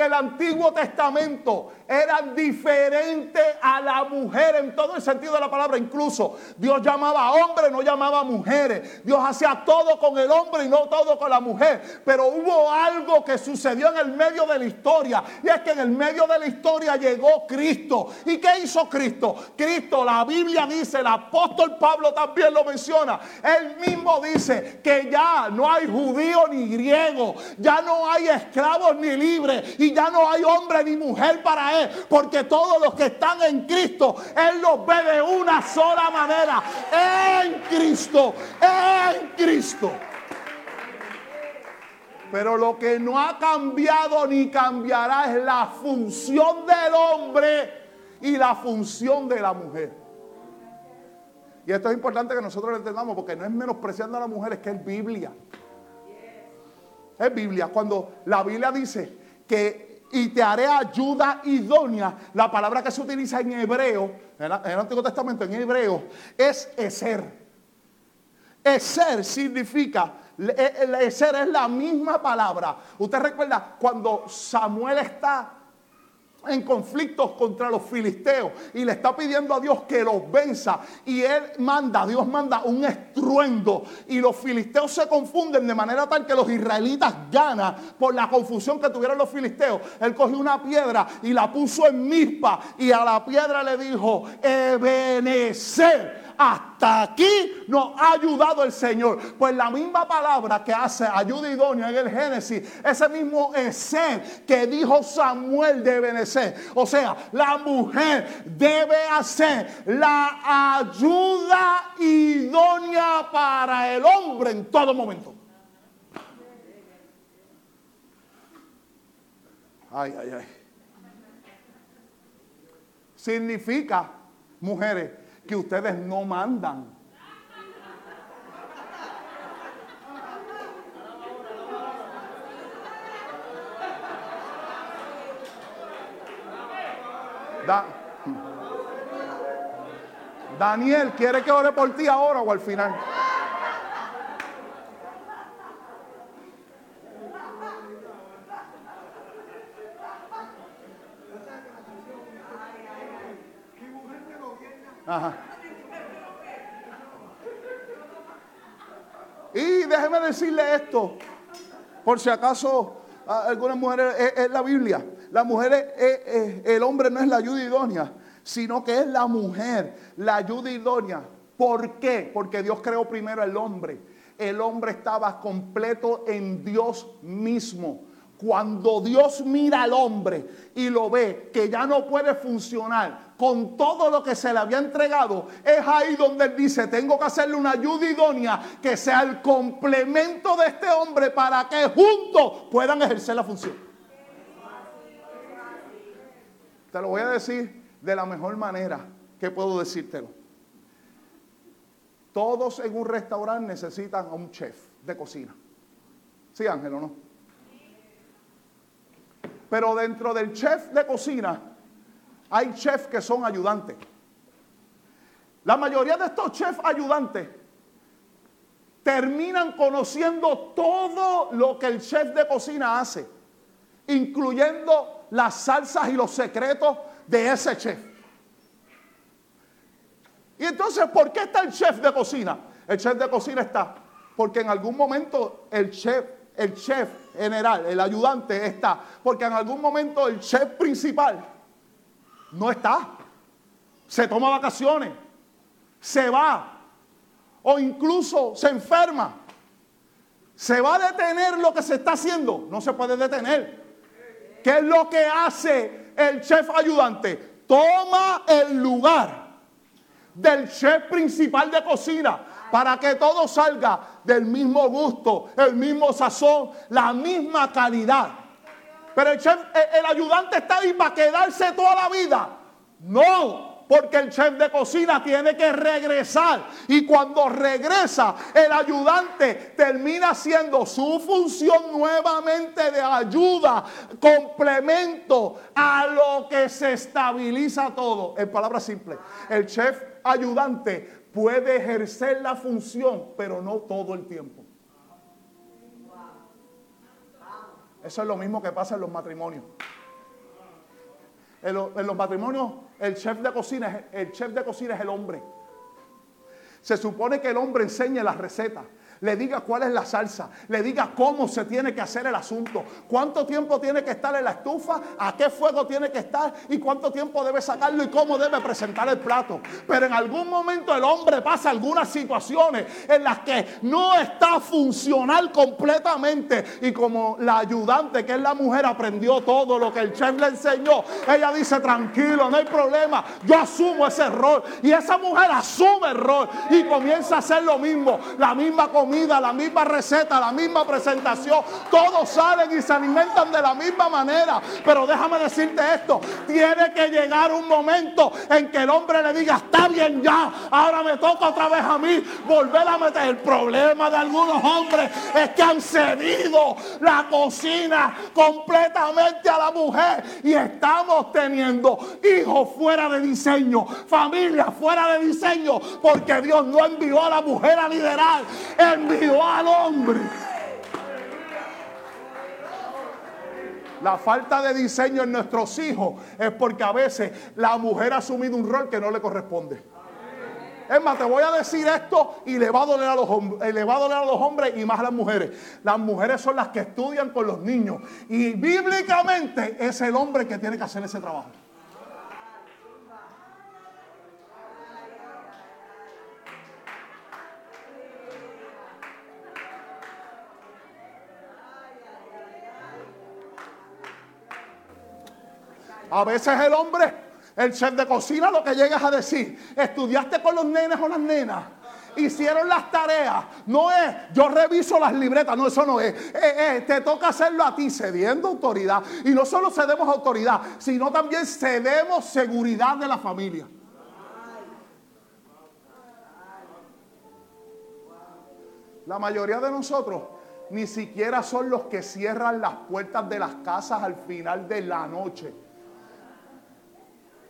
el Antiguo Testamento eran diferentes a la mujer en todo el sentido de la palabra. Incluso Dios llamaba a hombres, no llamaba a mujeres. Dios hacía todo con el hombre y no todo con la mujer. Pero hubo algo que sucedió en el medio de la historia. Y es que en el medio de la historia llegó Cristo. ¿Y qué hizo Cristo? Cristo, la Biblia dice, el apóstol Pablo también lo menciona. Él mismo dice que ya no hay judío ni griego. Ya no hay esclavos ni libres. Y ya no hay hombre ni mujer para él porque todos los que están en Cristo, Él los ve de una sola manera. En Cristo, en Cristo. Pero lo que no ha cambiado ni cambiará es la función del hombre y la función de la mujer. Y esto es importante que nosotros lo entendamos porque no es menospreciando a la mujer, es que es Biblia. Es Biblia. Cuando la Biblia dice que y te haré ayuda idónea. La palabra que se utiliza en hebreo, en el Antiguo Testamento, en hebreo, es ser. Eser significa, Eser es la misma palabra. Usted recuerda cuando Samuel está en conflictos contra los filisteos y le está pidiendo a Dios que los venza y él manda, Dios manda un estruendo y los filisteos se confunden de manera tal que los israelitas ganan por la confusión que tuvieron los filisteos. Él cogió una piedra y la puso en mispa y a la piedra le dijo, Ebenezer hasta aquí nos ha ayudado el Señor. Pues la misma palabra que hace ayuda idónea en el Génesis, ese mismo ser que dijo Samuel debe de ser. O sea, la mujer debe hacer la ayuda idónea para el hombre en todo momento. Ay, ay, ay. Significa, mujeres, que ustedes no mandan. Daniel, ¿quiere que ore por ti ahora o al final? Y déjeme decirle esto, por si acaso algunas mujeres, es, la Biblia, las mujeres, el hombre no es la ayuda idónea, sino que es la mujer la ayuda idónea. ¿Por qué? Porque Dios creó primero al hombre. El hombre estaba completo en Dios mismo. Cuando Dios mira al hombre y lo ve que ya no puede funcionar con todo lo que se le había entregado, es ahí donde él dice, tengo que hacerle una ayuda idónea que sea el complemento de este hombre para que juntos puedan ejercer la función. Te lo voy a decir de la mejor manera que puedo decírtelo. Todos en un restaurante necesitan a un chef de cocina. ¿Sí, Ángel, o no? Pero dentro del chef de cocina hay chefs que son ayudantes. La mayoría de estos chefs ayudantes terminan conociendo todo lo que el chef de cocina hace, incluyendo las salsas y los secretos de ese chef. Y entonces, ¿por qué está el chef de cocina? El chef de cocina está porque en algún momento el chef el chef general, el ayudante está. Porque en algún momento el chef principal no está. Se toma vacaciones, se va o incluso se enferma. Se va a detener lo que se está haciendo. No se puede detener. ¿Qué es lo que hace el chef ayudante? Toma el lugar del chef principal de cocina para que todo salga del mismo gusto, el mismo sazón, la misma calidad. Pero el chef, el, ayudante está ahí para quedarse toda la vida. No, porque el chef de cocina tiene que regresar. Y cuando regresa, el ayudante termina haciendo su función nuevamente de ayuda, complemento a lo que se estabiliza todo. En palabras simples, el chef ayudante puede ejercer la función, pero no todo el tiempo. Eso es lo mismo que pasa en los matrimonios. En, los matrimonios, el chef de cocina, el chef de cocina es el hombre. Se supone que el hombre enseña las recetas le diga cuál es la salsa, le diga cómo se tiene que hacer el asunto, cuánto tiempo tiene que estar en la estufa, a qué fuego tiene que estar y cuánto tiempo debe sacarlo y cómo debe presentar el plato. Pero en algún momento el hombre pasa algunas situaciones en las que no está funcional completamente. Y como la ayudante que es la mujer aprendió todo lo que el chef le enseñó, ella dice tranquilo, no hay problema, yo asumo ese error y esa mujer asume el error y comienza a hacer lo mismo, la misma comida comida, la misma receta, la misma presentación. Todos salen y se alimentan de la misma manera. Pero déjame decirte esto, tiene que llegar un momento en que el hombre le diga, está bien ya, ahora me toca otra vez a mí volver a meter. El problema de algunos hombres es que han cedido la cocina completamente a la mujer y estamos teniendo hijos fuera de diseño, familias fuera de diseño, porque Dios no envió a la mujer a liderar, envió al hombre. La falta de diseño en nuestros hijos es porque a veces la mujer ha asumido un rol que no le corresponde. Es más, te voy a decir esto y le va hombres, le va a doler a los hombres y más a las mujeres. Las mujeres son las que estudian con los niños y bíblicamente es el hombre que tiene que hacer ese trabajo. A veces el hombre, el chef de cocina, lo que llegas a decir, estudiaste con los nenes o las nenas. Hicieron las tareas. No es, yo reviso las libretas. No, eso no es. Eh, eh, te toca hacerlo a ti, cediendo autoridad. Y no solo cedemos autoridad, sino también cedemos seguridad de la familia. La mayoría de nosotros ni siquiera son los que cierran las puertas de las casas al final de la noche.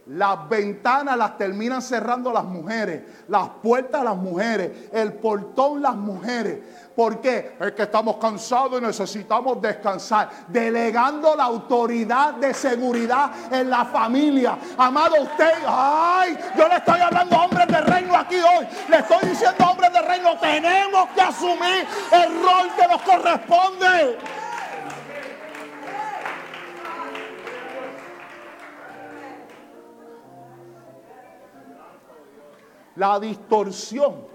Las ventanas las terminan cerrando las mujeres, las puertas las mujeres, el portón las mujeres. ¿Por qué? Es que estamos cansados y necesitamos descansar. Delegando la autoridad de seguridad en la familia. Amado usted, ay, yo le estoy hablando a hombres de reino aquí hoy. Le estoy diciendo a hombres de reino, tenemos que asumir el rol que nos corresponde. La distorsión,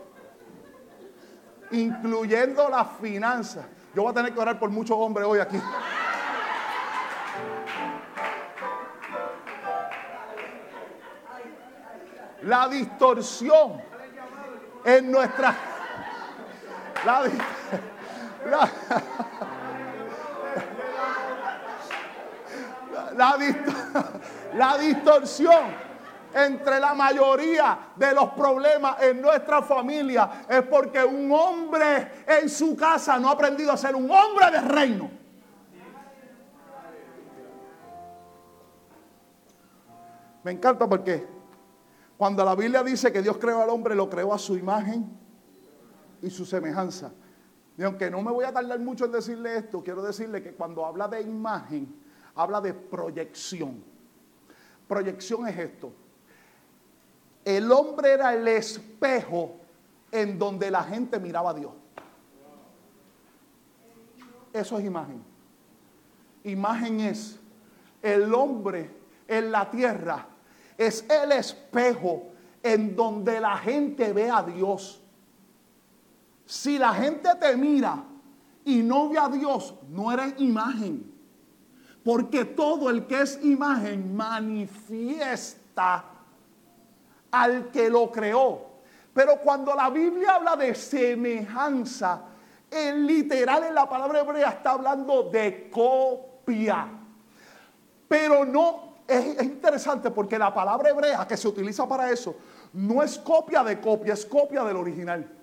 incluyendo las finanzas. Yo voy a tener que orar por muchos hombres hoy aquí. La distorsión en nuestra... La, la, la, la distorsión entre la mayoría de los problemas en nuestra familia es porque un hombre en su casa no ha aprendido a ser un hombre de reino. Me encanta porque cuando la Biblia dice que Dios creó al hombre, lo creó a su imagen y su semejanza. Y aunque no me voy a tardar mucho en decirle esto, quiero decirle que cuando habla de imagen, habla de proyección. Proyección es esto. El hombre era el espejo en donde la gente miraba a Dios. Eso es imagen. Imagen es el hombre en la tierra. Es el espejo en donde la gente ve a Dios. Si la gente te mira y no ve a Dios, no eres imagen. Porque todo el que es imagen manifiesta al que lo creó. Pero cuando la Biblia habla de semejanza, en literal en la palabra hebrea está hablando de copia. Pero no, es, interesante porque la palabra hebrea que se utiliza para eso no es copia de copia, es copia del original.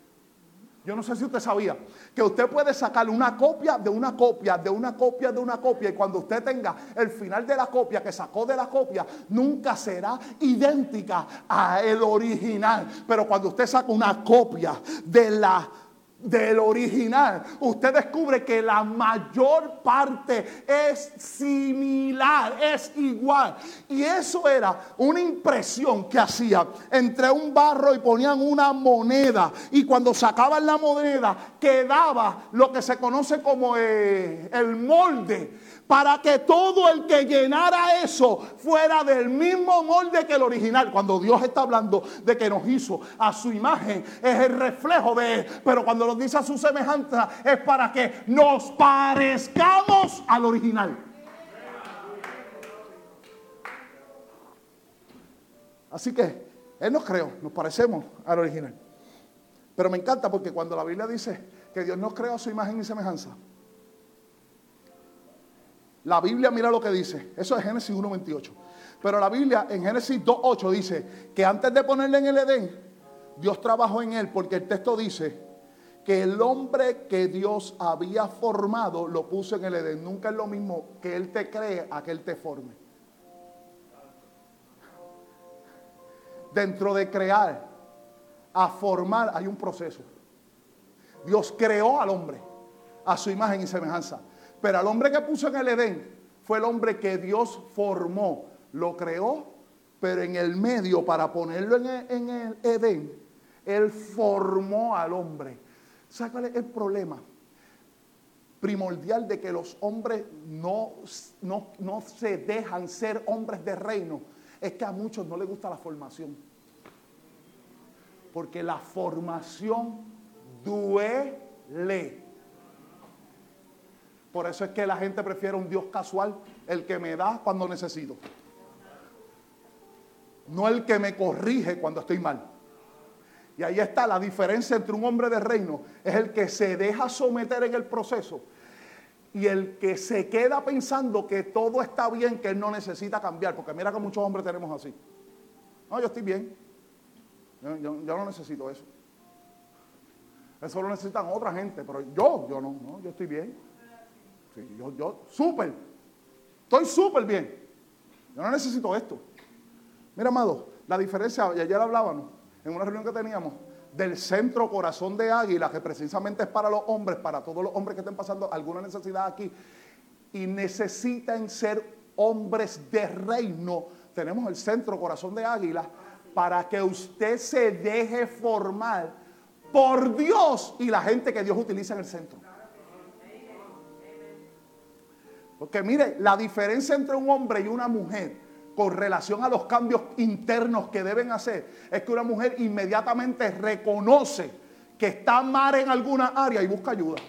Yo no sé si usted sabía que usted puede sacar una copia de una copia, de una copia, de una copia, y cuando usted tenga el final de la copia que sacó de la copia, nunca será idéntica a el original. Pero cuando usted saca una copia de la del original, usted descubre que la mayor parte es similar, es igual. Y eso era una impresión que hacía entre un barro y ponían una moneda. Y cuando sacaban la moneda, quedaba lo que se conoce como eh, el molde para que todo el que llenara eso fuera del mismo molde que el original. Cuando Dios está hablando de que nos hizo a su imagen, es el reflejo de Él. Pero cuando nos dice a su semejanza, es para que nos parezcamos al original. Así que Él nos creó, nos parecemos al original. Pero me encanta porque cuando la Biblia dice que Dios nos creó a su imagen y semejanza. La Biblia mira lo que dice. Eso es Génesis 1.28. Pero la Biblia en Génesis 2.8 dice que antes de ponerle en el Edén, Dios trabajó en él porque el texto dice que el hombre que Dios había formado lo puso en el Edén. Nunca es lo mismo que Él te cree a que Él te forme. Dentro de crear a formar hay un proceso. Dios creó al hombre a su imagen y semejanza. Pero al hombre que puso en el Edén fue el hombre que Dios formó, lo creó, pero en el medio para ponerlo en el, el Edén, Él formó al hombre. ¿Sabe cuál es el problema? Primordial de que los hombres no, no, no se dejan ser hombres de reino. Es que a muchos no les gusta la formación. Porque la formación duele. Por eso es que la gente prefiere un Dios casual, el que me da cuando necesito. No el que me corrige cuando estoy mal. Y ahí está la diferencia entre un hombre de reino, es el que se deja someter en el proceso y el que se queda pensando que todo está bien, que él no necesita cambiar. Porque mira que muchos hombres tenemos así. No, yo estoy bien. Yo, no necesito eso. Eso lo necesitan otra gente, pero yo, yo no, no yo estoy bien. Yo, yo, súper. Estoy súper bien. Yo no necesito esto. Mira, amado, la diferencia, y ayer hablábamos, en una reunión que teníamos, del centro corazón de águila, que precisamente es para los hombres, para todos los hombres que estén pasando alguna necesidad aquí, y necesitan ser hombres de reino. Tenemos el centro corazón de águila para que usted se deje formar por Dios y la gente que Dios utiliza en el centro. Porque mire, la diferencia entre un hombre y una mujer con relación a los cambios internos que deben hacer, es que una mujer inmediatamente reconoce que está mal en alguna área y busca ayuda.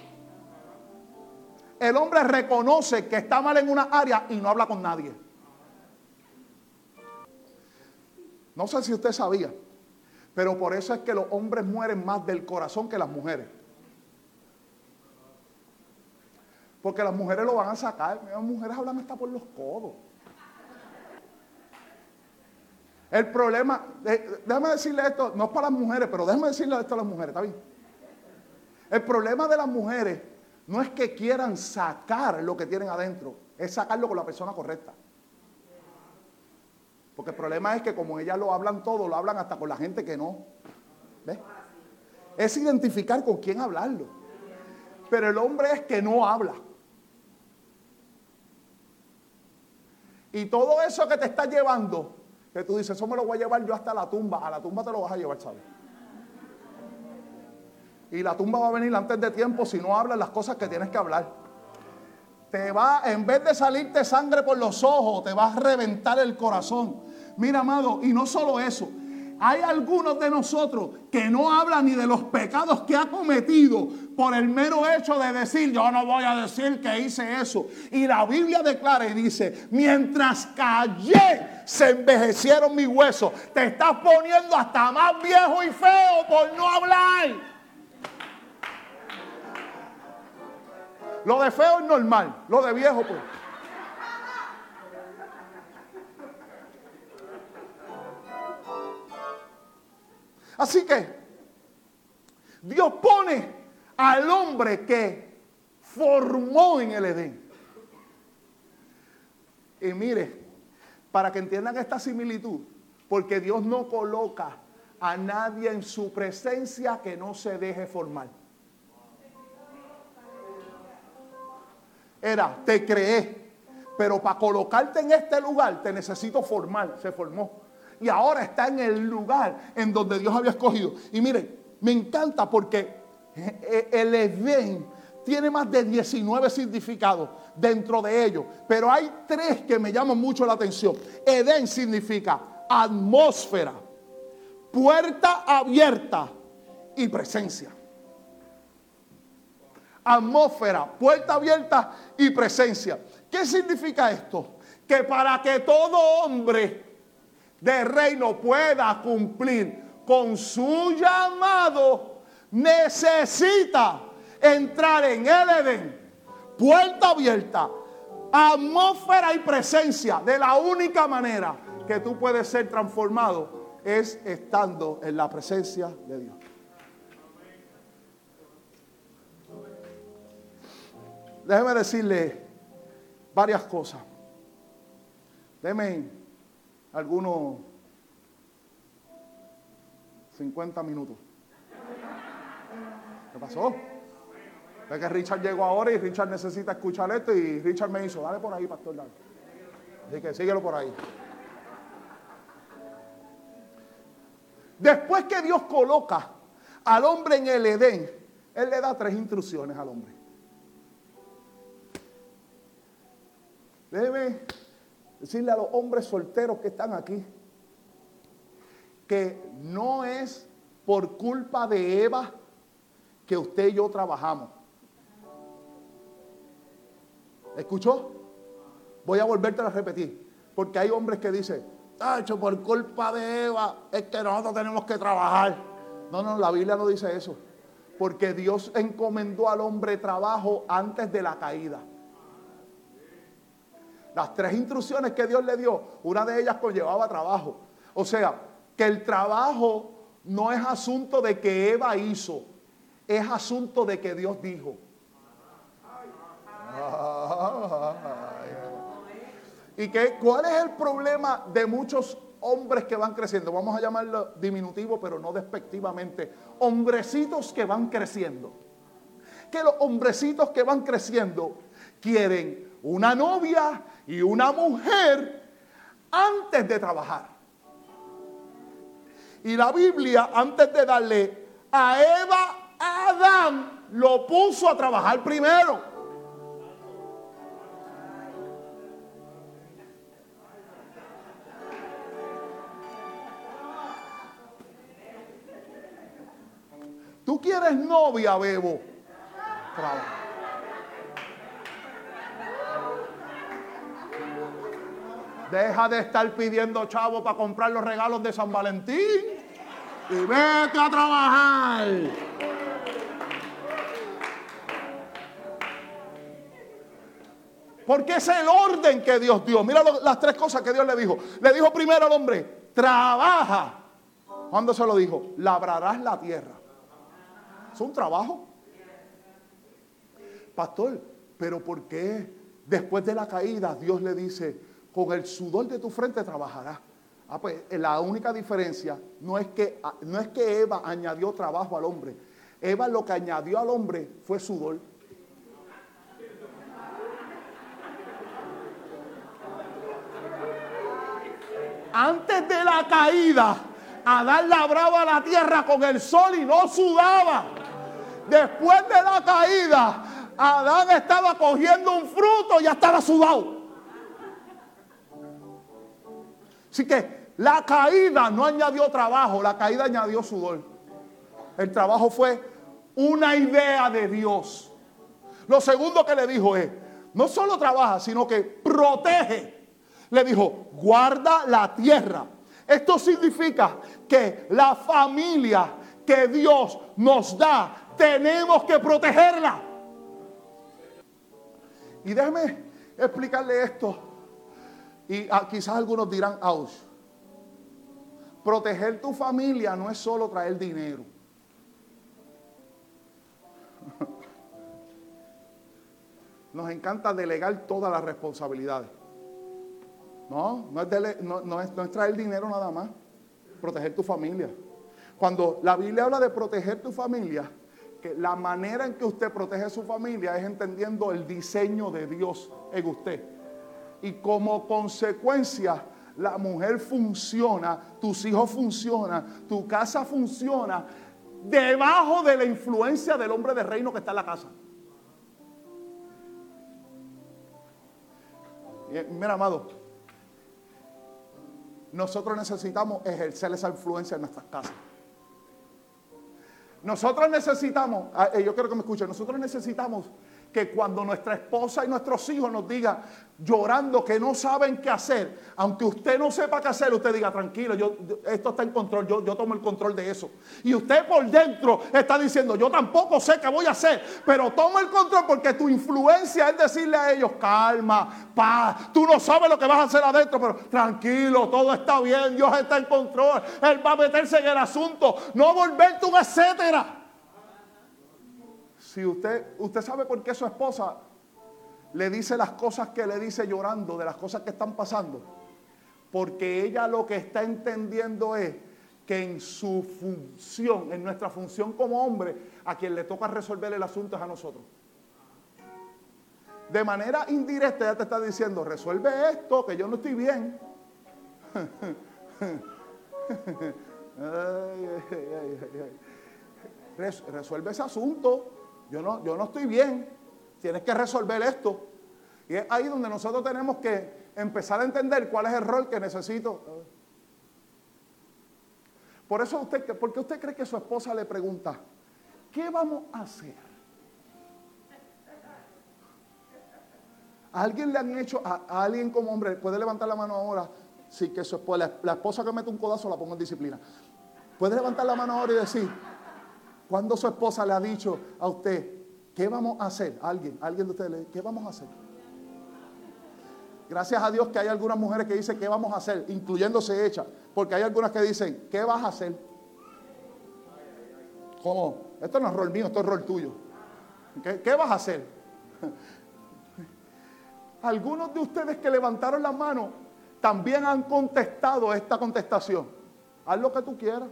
El hombre reconoce que está mal en una área y no habla con nadie. No sé si usted sabía, pero por eso es que los hombres mueren más del corazón que las mujeres. Porque las mujeres lo van a sacar. Las mujeres hablan hasta por los codos. El problema, déjame decirle esto, no es para las mujeres, pero déjame decirle esto a las mujeres, ¿está bien? El problema de las mujeres no es que quieran sacar lo que tienen adentro, es sacarlo con la persona correcta. Porque el problema es que como ellas lo hablan todo, lo hablan hasta con la gente que no. ¿Ves? Es identificar con quién hablarlo. Pero el hombre es que no habla. Y todo eso que te está llevando que tú dices, eso me lo voy a llevar yo hasta la tumba. A la tumba te lo vas a llevar, ¿sabes? Y la tumba va a venir antes de tiempo si no hablas las cosas que tienes que hablar. Te va, en vez de salirte sangre por los ojos, te va a reventar el corazón. Mira, amado, y no solo eso, hay algunos de nosotros que no hablan ni de los pecados que ha cometido por el mero hecho de decir, yo no voy a decir que hice eso. Y la Biblia declara y dice, mientras callé, se envejecieron mis huesos. Te estás poniendo hasta más viejo y feo por no hablar. Lo de feo es normal, lo de viejo pues. Así que Dios pone al hombre que formó en el Edén. Y mire, para que entiendan esta similitud, porque Dios no coloca a nadie en su presencia que no se deje formar. Era, te creé, pero para colocarte en este lugar te necesito formar, se formó y ahora está en el lugar en donde Dios había escogido. Y miren, me encanta porque eh, eh, el Edén tiene más de 19 significados dentro de ellos, pero hay tres que me llaman mucho la atención. Edén significa atmósfera, puerta abierta y presencia. Atmósfera, puerta abierta y presencia. ¿Qué significa esto? Que para que todo hombre de reino pueda cumplir con su llamado, necesita entrar en el Edén, puerta abierta, atmósfera y presencia, de la única manera que tú puedes ser transformado es estando en la presencia de Dios. Déjeme decirle varias cosas. Deme algunos 50 minutos. ¿Qué pasó? Es que Richard llegó ahora y Richard necesita escuchar esto y Richard me hizo, dale por ahí, pastor, dale. Así que síguelo por ahí. Después que Dios coloca al hombre en el Edén, Él le da tres instrucciones al hombre. Debe decirle a los hombres solteros que están aquí que no es por culpa de Eva que usted y yo trabajamos. ¿Escuchó? Voy a volverte a repetir. Porque hay hombres que dicen, hecho por culpa de Eva es que nosotros tenemos que trabajar. No, no, la Biblia no dice eso. Porque Dios encomendó al hombre trabajo antes de la caída. Las tres instrucciones que Dios le dio, una de ellas conllevaba trabajo. O sea, que el trabajo no es asunto de que Eva hizo, es asunto de que Dios dijo. ¿Y qué, cuál es el problema de muchos hombres que van creciendo? Vamos a llamarlo diminutivo, pero no despectivamente. Hombrecitos que van creciendo. Que los hombrecitos que van creciendo quieren una novia y una mujer antes de trabajar. Y la Biblia, antes de darle a Eva, a Adán, lo puso a trabajar primero. Tú quieres novia, Bebo. Deja de estar pidiendo chavo para comprar los regalos de San Valentín y vete a trabajar. Porque es el orden que Dios dio. Mira las tres cosas que Dios le dijo. Le dijo primero al hombre, trabaja. ¿Cuándo se lo dijo? Labrarás la tierra. Es un trabajo. Pastor, pero ¿por qué después de la caída Dios le dice, con el sudor de tu frente trabajarás. Ah, pues la única diferencia no es, que, ah, no es que Eva añadió trabajo al hombre. Eva lo que añadió al hombre fue sudor. Antes de la caída, Adán labraba la tierra con el sol y no sudaba. Después de la caída, Adán estaba cogiendo un fruto y ya estaba sudado. Así que la caída no añadió trabajo, la caída añadió sudor. El trabajo fue una idea de Dios. Lo segundo que le dijo es, no solo trabaja, sino que protege. Le dijo, guarda la tierra. Esto significa que la familia que Dios nos da, tenemos que protegerla. Y déjeme explicarle esto y ah, quizás algunos dirán, aus. Proteger tu familia no es solo traer dinero. *laughs* Nos encanta delegar todas las responsabilidades. No, no es, no es traer dinero nada más. Proteger tu familia. Cuando la Biblia habla de proteger tu familia, que la manera en que usted protege su familia es entendiendo el diseño de Dios en usted y como consecuencia la mujer funciona, tus hijos funcionan, tu casa funciona debajo de la influencia del hombre de reino que está en la casa. Mira, amado, nosotros necesitamos ejercer esa influencia en nuestras casas. Nosotros necesitamos, ah, eh, yo quiero que me escuchen, nosotros necesitamos que cuando nuestra esposa y nuestros hijos nos digan llorando que no saben qué hacer, aunque usted no sepa qué hacer, usted diga, tranquilo, yo, esto está en control, yo, yo tomo el control de eso. Y usted por dentro está diciendo, yo tampoco sé qué voy a hacer, pero toma el control porque tu influencia es decirle a ellos, calma, paz, tú no sabes lo que vas a hacer adentro, pero tranquilo, todo está bien, Dios está en control, Él va a meterse en el asunto, no volverte un etcétera. Si usted, usted sabe por qué su esposa le dice las cosas que le dice llorando, de las cosas que están pasando, porque ella lo que está entendiendo es que en su función, en nuestra función como hombre, a quien le toca resolver el asunto es a nosotros. De manera indirecta ella te está diciendo, resuelve esto, que yo no estoy bien. *laughs* resuelve ese asunto. Yo no, yo no estoy bien. Tienes que resolver esto. Y es ahí donde nosotros tenemos que empezar a entender cuál es el rol que necesito. Por eso usted, ¿por qué usted cree que su esposa le pregunta, ¿qué vamos a hacer? ¿A alguien le han hecho, a, alguien como hombre, puede levantar la mano ahora? Sí, que su esposa, la, esposa que mete un codazo la pongo en disciplina. Puede levantar la mano ahora y decir, ¿cuándo su esposa le ha dicho a usted, ¿Qué vamos a hacer? Alguien, alguien de ustedes, ¿qué vamos a hacer? Gracias a Dios que hay algunas mujeres que dicen, ¿qué vamos a hacer? Incluyéndose ella. Porque hay algunas que dicen, ¿qué vas a hacer? ¿Cómo? Esto no es rol mío, esto es rol tuyo. ¿Qué, qué vas a hacer? *laughs* Algunos de ustedes que levantaron la mano también han contestado esta contestación. Haz lo que tú quieras.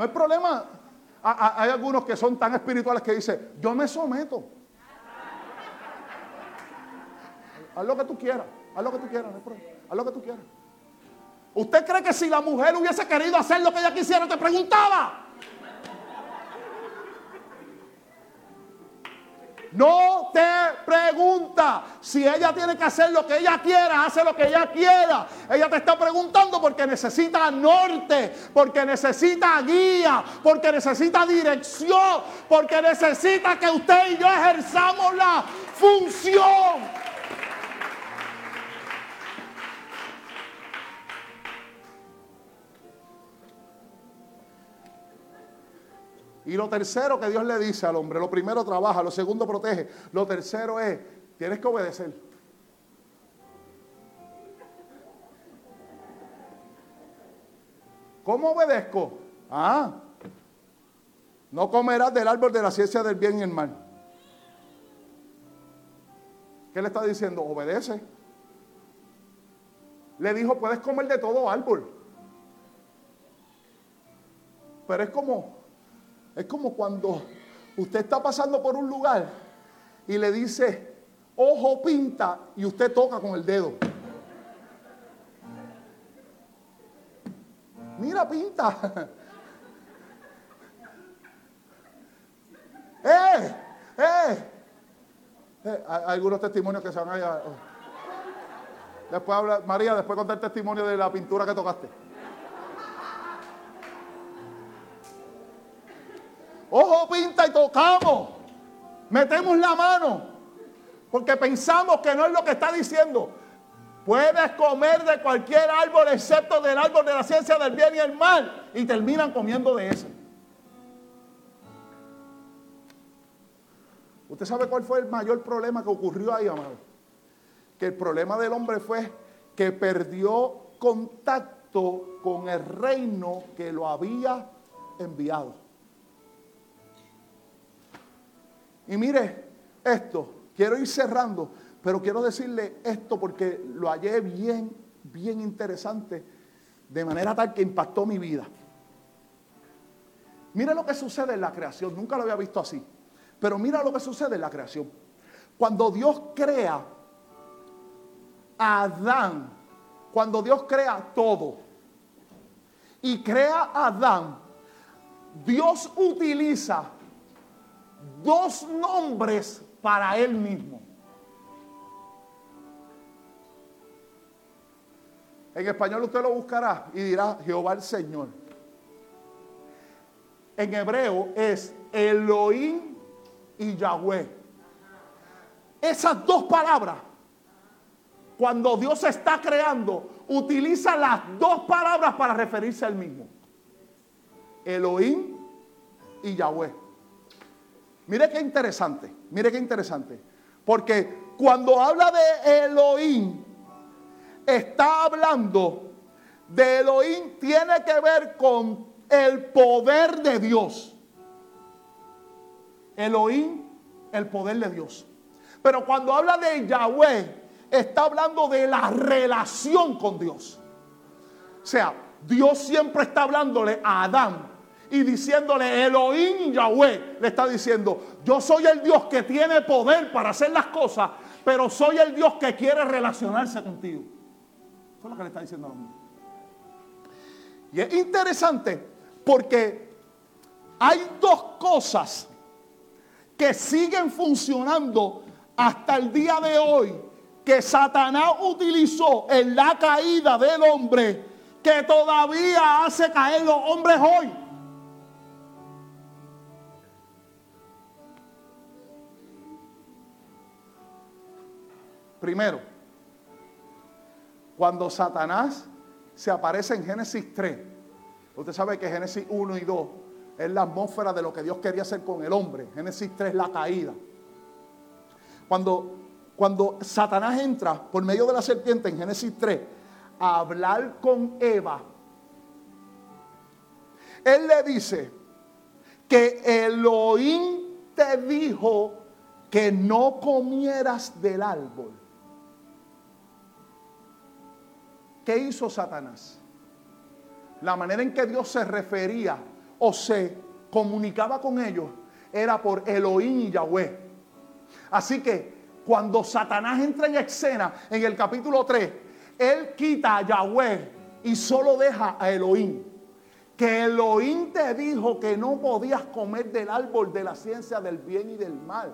No hay problema. Hay algunos que son tan espirituales que dicen, yo me someto. Haz lo que tú quieras, haz lo que tú quieras, no hay problema. Haz lo que tú quieras. ¿Usted cree que si la mujer hubiese querido hacer lo que ella quisiera, te preguntaba? No te pregunta si ella tiene que hacer lo que ella quiera, hace lo que ella quiera. Ella te está preguntando porque necesita norte, porque necesita guía, porque necesita dirección, porque necesita que usted y yo ejerzamos la función. Y lo tercero que Dios le dice al hombre, lo primero trabaja, lo segundo protege, lo tercero es, tienes que obedecer. ¿Cómo obedezco? Ah, no comerás del árbol de la ciencia del bien y el mal. ¿Qué le está diciendo? Obedece. Le dijo, puedes comer de todo árbol. Pero es como, es como cuando usted está pasando por un lugar y le dice, ojo pinta, y usted toca con el dedo. Mira, pinta. *laughs* ¡Eh! ¡Eh! eh hay algunos testimonios que se van a... Después habla, María, después contar el testimonio de la pintura que tocaste. Ojo pinta y tocamos. Metemos la mano. Porque pensamos que no es lo que está diciendo. Puedes comer de cualquier árbol excepto del árbol de la ciencia del bien y el mal. Y terminan comiendo de ese. ¿Usted sabe cuál fue el mayor problema que ocurrió ahí, amado? Que el problema del hombre fue que perdió contacto con el reino que lo había enviado. Y mire esto, quiero ir cerrando, pero quiero decirle esto porque lo hallé bien, bien interesante, de manera tal que impactó mi vida. Mire lo que sucede en la creación, nunca lo había visto así, pero mira lo que sucede en la creación. Cuando Dios crea a Adán, cuando Dios crea todo y crea a Adán, Dios utiliza dos nombres para él mismo. En español usted lo buscará y dirá Jehová el Señor. en hebreo es Elohim y Yahweh. Esas dos palabras, cuando Dios está creando, utiliza las dos palabras para referirse al mismo. Elohim y Yahweh. Mire qué interesante, mire qué interesante. Porque cuando habla de Elohim, está hablando de Elohim, tiene que ver con el poder de Dios. Elohim, el poder de Dios. Pero cuando habla de Yahweh, está hablando de la relación con Dios. O sea, Dios siempre está hablándole a Adán y diciéndole Elohim Yahweh. Le está diciendo, yo soy el Dios que tiene poder para hacer las cosas, pero soy el Dios que quiere relacionarse contigo. Eso es lo que le está diciendo a los Y es interesante porque hay dos cosas que siguen funcionando hasta el día de hoy que Satanás utilizó en la caída del hombre que todavía hace caer los hombres hoy. Primero, cuando Satanás se aparece en Génesis 3, usted sabe que Génesis 1 y 2 es la atmósfera de lo que Dios quería hacer con el hombre. Génesis 3 la caída. Cuando, cuando Satanás entra por medio de la serpiente en Génesis 3 a hablar con Eva, él le dice que Elohim te dijo que no comieras del árbol. ¿Qué hizo Satanás? La manera en que Dios se refería o se comunicaba con ellos era por Elohim y Yahweh. Así que cuando Satanás entra en escena en el capítulo 3, él quita a Yahweh y solo deja a Elohim. Que Elohim te dijo que no podías comer del árbol de la ciencia del bien y del mal.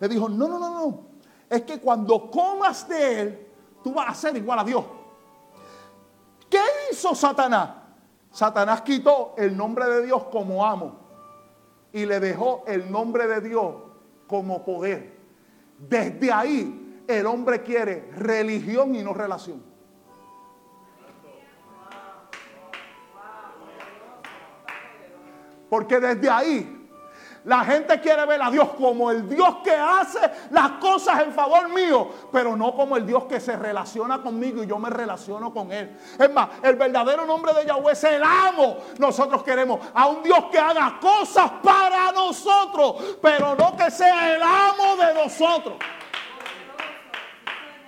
Le dijo, no, no, no, no. Es que cuando comas de él, tú vas a ser igual a Dios. ¿Qué hizo Satanás? Satanás quitó el nombre de Dios como amo y le dejó el nombre de Dios como poder. Desde ahí el hombre quiere religión y no relación. Porque desde ahí la gente quiere ver a Dios como el Dios que hace las cosas en favor mío, pero no como el Dios que se relaciona conmigo y yo me relaciono con Él. Es más, el verdadero nombre de Yahweh es el amo. Nosotros queremos a un Dios que haga cosas para nosotros, pero no que sea el amo de nosotros.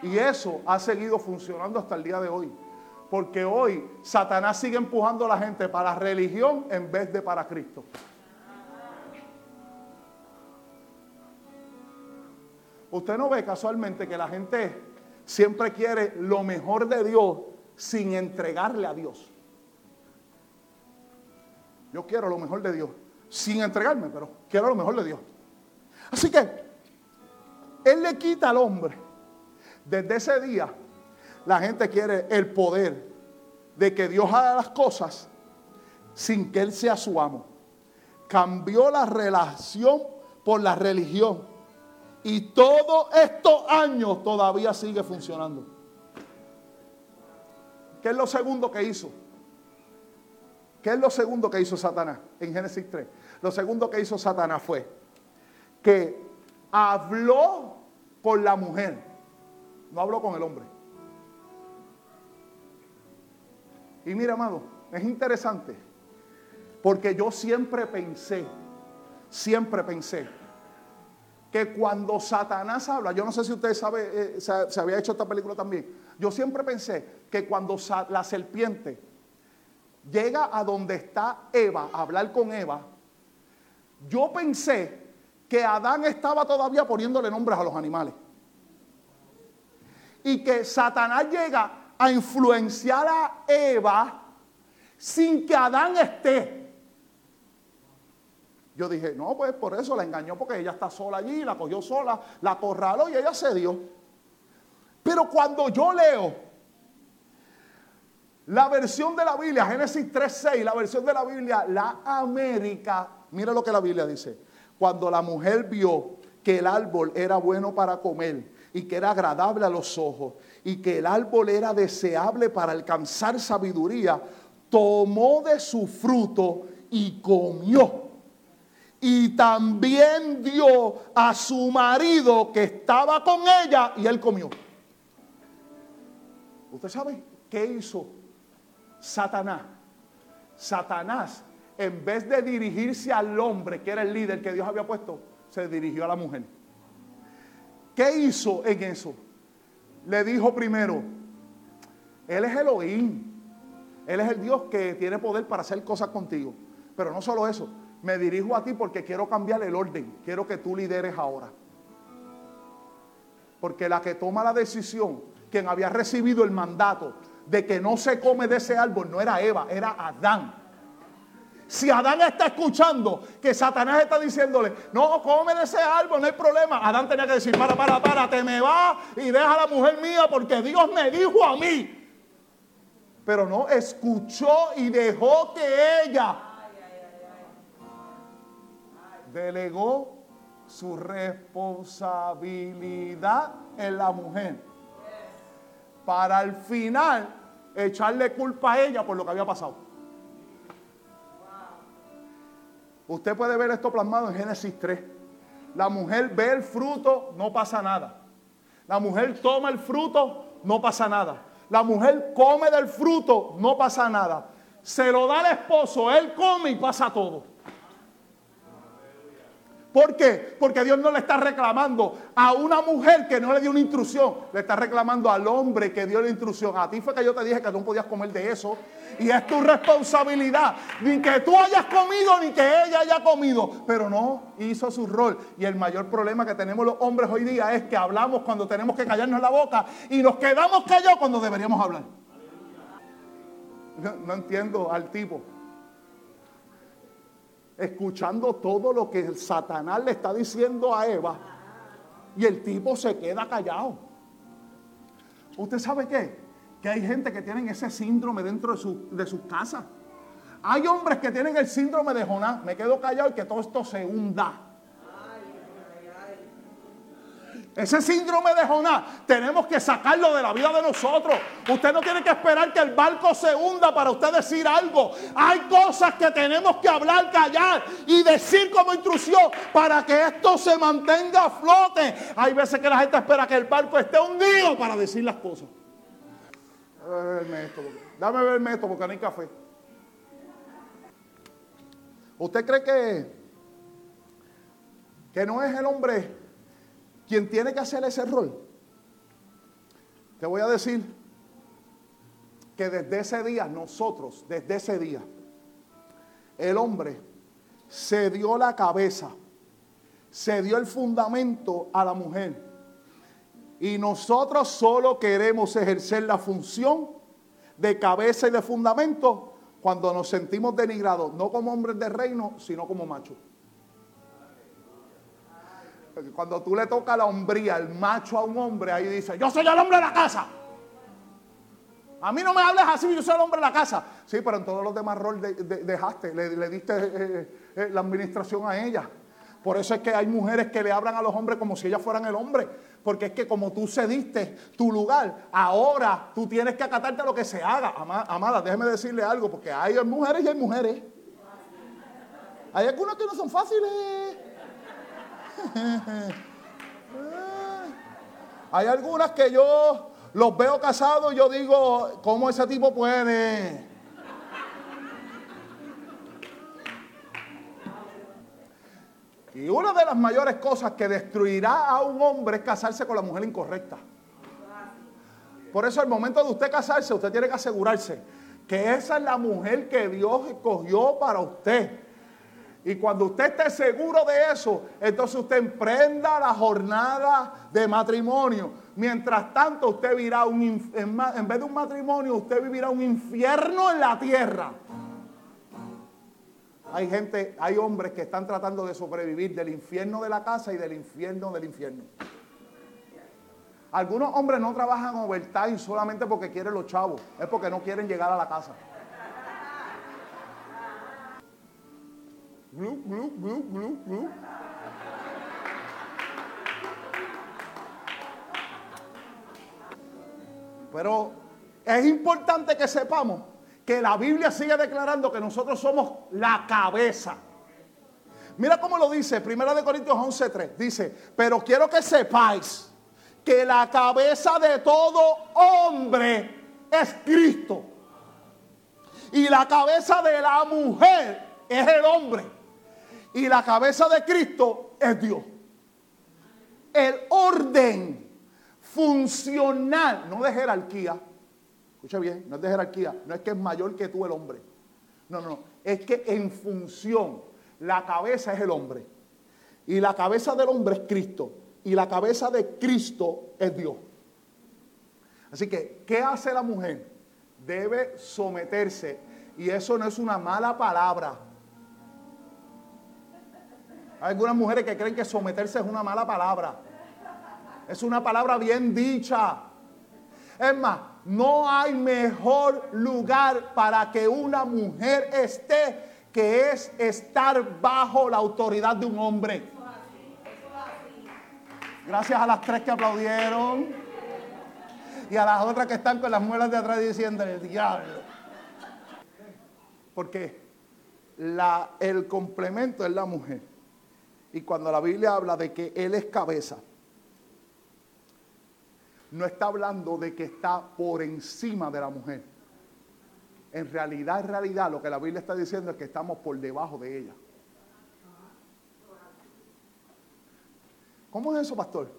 Y eso ha seguido funcionando hasta el día de hoy. Porque hoy Satanás sigue empujando a la gente para la religión en vez de para Cristo. Usted no ve casualmente que la gente siempre quiere lo mejor de Dios sin entregarle a Dios. Yo quiero lo mejor de Dios, sin entregarme, pero quiero lo mejor de Dios. Así que Él le quita al hombre. Desde ese día, la gente quiere el poder de que Dios haga las cosas sin que Él sea su amo. Cambió la relación por la religión y todos estos años todavía sigue funcionando. ¿Qué es lo segundo que hizo? ¿Qué es lo segundo que hizo Satanás en Génesis 3? Lo segundo que hizo Satanás fue que habló con la mujer, no habló con el hombre. Y mira, amado, es interesante, porque yo siempre pensé, siempre pensé que cuando Satanás habla, yo no sé si usted sabe, eh, se, había hecho esta película también, yo siempre pensé que cuando la serpiente llega a donde está Eva, a hablar con Eva, yo pensé que Adán estaba todavía poniéndole nombres a los animales. Y que Satanás llega a influenciar a Eva sin que Adán esté. Yo dije, no, pues por eso la engañó porque ella está sola allí, la cogió sola, la acorraló y ella se dio. Pero cuando yo leo La versión de la Biblia, Génesis 3.6, la versión de la Biblia, la América, mira lo que la Biblia dice. Cuando la mujer vio que el árbol era bueno para comer y que era agradable a los ojos y que el árbol era deseable para alcanzar sabiduría, tomó de su fruto y comió. Y también dio a su marido que estaba con ella y él comió. ¿Usted sabe qué hizo Satanás? Satanás, en vez de dirigirse al hombre, que era el líder que Dios había puesto, se dirigió a la mujer. ¿Qué hizo en eso? Le dijo primero, Él es Elohim. Él es el Dios que tiene poder para hacer cosas contigo. Pero no solo eso, me dirijo a ti porque quiero cambiar el orden. Quiero que tú lideres ahora. Porque la que toma la decisión, quien había recibido el mandato de que no se come de ese árbol, no era Eva, era Adán. Si Adán está escuchando que Satanás está diciéndole, no, come de ese árbol, no hay problema. Adán tenía que decir, para, para, para, te me va y deja a la mujer mía porque Dios me dijo a mí. Pero no, escuchó y dejó que ella delegó su responsabilidad en la mujer. Para al final echarle culpa a ella por lo que había pasado. Usted puede ver esto plasmado en Génesis 3. La mujer ve el fruto, no pasa nada. La mujer toma el fruto, no pasa nada. La mujer come del fruto, no pasa nada. Se lo da al esposo, él come y pasa todo. ¿Por qué? Porque Dios no le está reclamando a una mujer que no le dio una instrucción, le está reclamando al hombre que dio la instrucción. A ti fue que yo te dije que no podías comer de eso. Y es tu responsabilidad. Ni que tú hayas comido, ni que ella haya comido. Pero no hizo su rol. Y el mayor problema que tenemos los hombres hoy día es que hablamos cuando tenemos que callarnos la boca y nos quedamos callados cuando deberíamos hablar. No, no entiendo al tipo escuchando todo lo que Satanás le está diciendo a Eva y el tipo se queda callado. ¿Usted sabe qué? Que hay gente que tienen ese síndrome dentro de su, de su casa. Hay hombres que tienen el síndrome de Jonás. Me quedo callado y que todo esto se hunda. Ese síndrome de Jonás tenemos que sacarlo de la vida de nosotros. Usted no tiene que esperar que el barco se hunda para usted decir algo. Hay cosas que tenemos que hablar, callar y decir como intrusión para que esto se mantenga a flote. Hay veces que la gente espera que el barco esté hundido para decir las cosas. Dame verme esto, dame verme esto porque no hay café. ¿Usted cree que, que no es el hombre quien tiene que hacer ese rol, te voy a decir que desde ese día, nosotros, desde ese día, el hombre se dio la cabeza, se dio el fundamento a la mujer. Y nosotros solo queremos ejercer la función de cabeza y de fundamento cuando nos sentimos denigrados, no como hombres de reino, sino como machos. Cuando tú le tocas la hombría, el macho a un hombre, ahí dice, yo soy el hombre de la casa. A mí no me hables así, yo soy el hombre de la casa. Sí, pero en todos los demás roles dejaste, le, diste eh, eh, eh, la administración a ella. Por eso es que hay mujeres que le hablan a los hombres como si ellas fueran el hombre. Porque es que como tú cediste tu lugar, ahora tú tienes que acatarte a lo que se haga. Amada, déjeme decirle algo, porque hay mujeres y hay mujeres. Hay algunas que no son fáciles. *laughs* Hay algunas que yo los veo casados y yo digo, ¿cómo ese tipo puede? Y una de las mayores cosas que destruirá a un hombre es casarse con la mujer incorrecta. Por eso al momento de usted casarse, usted tiene que asegurarse que esa es la mujer que Dios escogió para usted. Y cuando usted esté seguro de eso, entonces usted emprenda la jornada de matrimonio. Mientras tanto, usted vivirá un, en vez de un matrimonio, usted vivirá un infierno en la tierra. Hay gente, hay hombres que están tratando de sobrevivir del infierno de la casa y del infierno del infierno. Algunos hombres no trabajan overtime solamente porque quieren los chavos, es porque no quieren llegar a la casa. Pero es importante que sepamos que la Biblia sigue declarando que nosotros somos la cabeza. Mira cómo lo dice, 1 Corintios 11:3. Dice, pero quiero que sepáis que la cabeza de todo hombre es Cristo. Y la cabeza de la mujer es el hombre. Y la cabeza de Cristo es Dios. El orden funcional, no de jerarquía. Escucha bien, no es de jerarquía, no es que es mayor que tú el hombre. No, no, es que en función, la cabeza es el hombre. Y la cabeza del hombre es Cristo. Y la cabeza de Cristo es Dios. Así que, ¿qué hace la mujer? Debe someterse. Y eso no es una mala palabra. Hay algunas mujeres que creen que someterse es una mala palabra. Es una palabra bien dicha. Es más, no hay mejor lugar para que una mujer esté que es estar bajo la autoridad de un hombre. Gracias a las tres que aplaudieron y a las otras que están con las muelas de atrás diciendo el diablo. Porque la, el complemento es la mujer. Y cuando la Biblia habla de que Él es cabeza, no está hablando de que está por encima de la mujer. En realidad, en realidad, lo que la Biblia está diciendo es que estamos por debajo de ella. ¿Cómo es eso, pastor?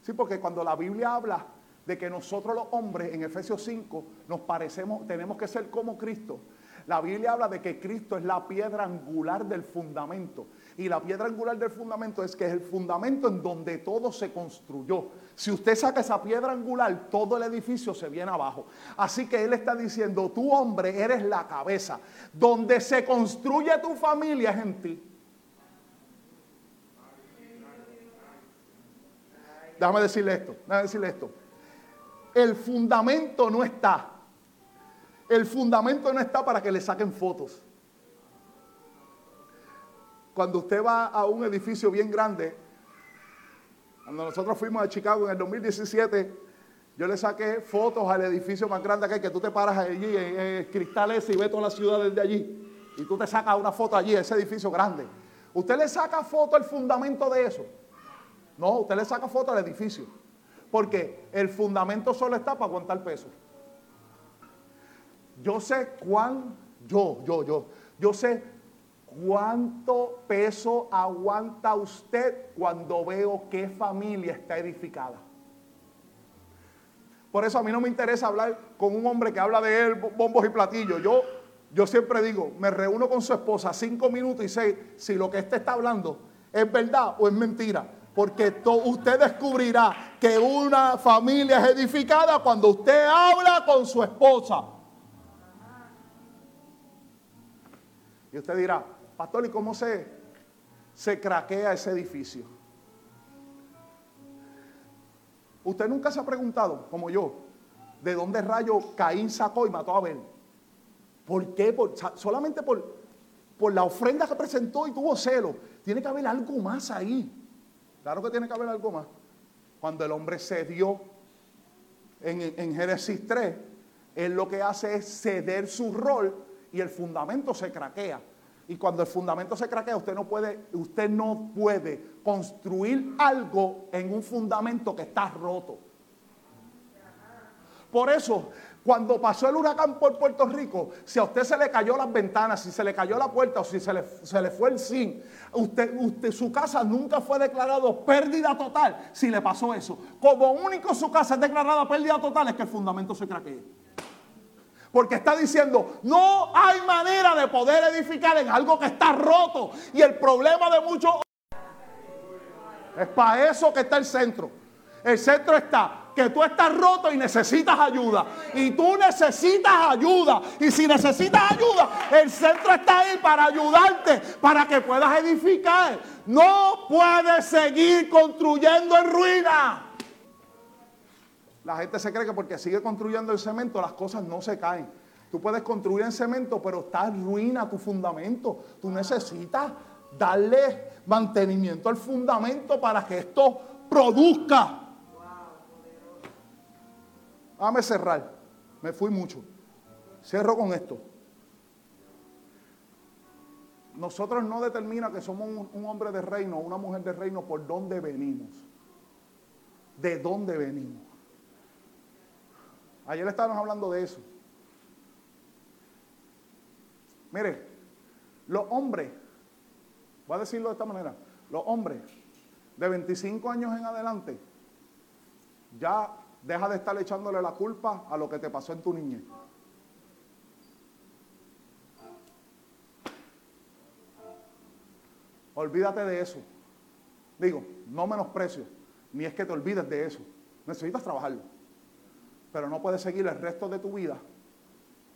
Sí, porque cuando la Biblia habla de que nosotros los hombres en Efesios 5 nos parecemos, tenemos que ser como Cristo. La Biblia habla de que Cristo es la piedra angular del fundamento. Y la piedra angular del fundamento es que es el fundamento en donde todo se construyó. Si usted saca esa piedra angular, todo el edificio se viene abajo. Así que él está diciendo, tú hombre eres la cabeza. Donde se construye tu familia es en ti. Déjame decirle esto, déjame decirle esto. El fundamento no está. El fundamento no está para que le saquen fotos. Cuando usted va a un edificio bien grande, cuando nosotros fuimos a Chicago en el 2017, yo le saqué fotos al edificio más grande que hay, que tú te paras allí en, cristales y ves toda la ciudad desde allí. Y tú te sacas una foto allí, ese edificio grande. ¿Usted le saca foto al fundamento de eso? No, usted le saca foto al edificio. Porque el fundamento solo está para aguantar peso. Yo sé cuán, yo, yo, yo, yo sé ¿Cuánto peso aguanta usted cuando veo qué familia está edificada? Por eso a mí no me interesa hablar con un hombre que habla de él, bombos y platillos. Yo, yo siempre digo, me reúno con su esposa cinco minutos y sé si lo que éste está hablando es verdad o es mentira. Porque usted descubrirá que una familia es edificada cuando usted habla con su esposa. Y usted dirá, Pastor, ¿y cómo se, se craquea ese edificio? Usted nunca se ha preguntado, como yo, de dónde rayo Caín sacó y mató a Abel. ¿Por qué? solamente por, por la ofrenda que presentó y tuvo celo. Tiene que haber algo más ahí. Claro que tiene que haber algo más. Cuando el hombre cedió en, en Génesis 3, él lo que hace es ceder su rol y el fundamento se craquea. Y cuando el fundamento se craquea, usted no puede, usted no puede construir algo en un fundamento que está roto. Por eso, cuando pasó el huracán por Puerto Rico, si a usted se le cayó las ventanas, si se le cayó la puerta o si se le, se le fue el zinc, usted, usted, su casa nunca fue declarado pérdida total si le pasó eso. Como único su casa es declarada pérdida total es que el fundamento se craquee. Porque está diciendo, no hay manera de poder edificar en algo que está roto. Y el problema de muchos... Es para eso que está el centro. El centro está que tú estás roto y necesitas ayuda. Y tú necesitas ayuda. Y si necesitas ayuda, el centro está ahí para ayudarte, para que puedas edificar. No puedes seguir construyendo en ruina. La gente se cree que porque sigue construyendo el cemento las cosas no se caen. Tú puedes construir en cemento, pero está ruina tu fundamento. Tú necesitas darle mantenimiento al fundamento para que esto produzca. Déjame cerrar. Me fui mucho. Cierro con esto. Nosotros no determina que somos un hombre de reino o una mujer de reino por dónde venimos. De dónde venimos. Ayer estábamos hablando de eso. Mire, los hombres, voy a decirlo de esta manera, los hombres de 25 años en adelante ya deja de estar echándole la culpa a lo que te pasó en tu niñez. Olvídate de eso. Digo, no menosprecio, ni es que te olvides de eso. Necesitas trabajarlo. Pero no puedes seguir el resto de tu vida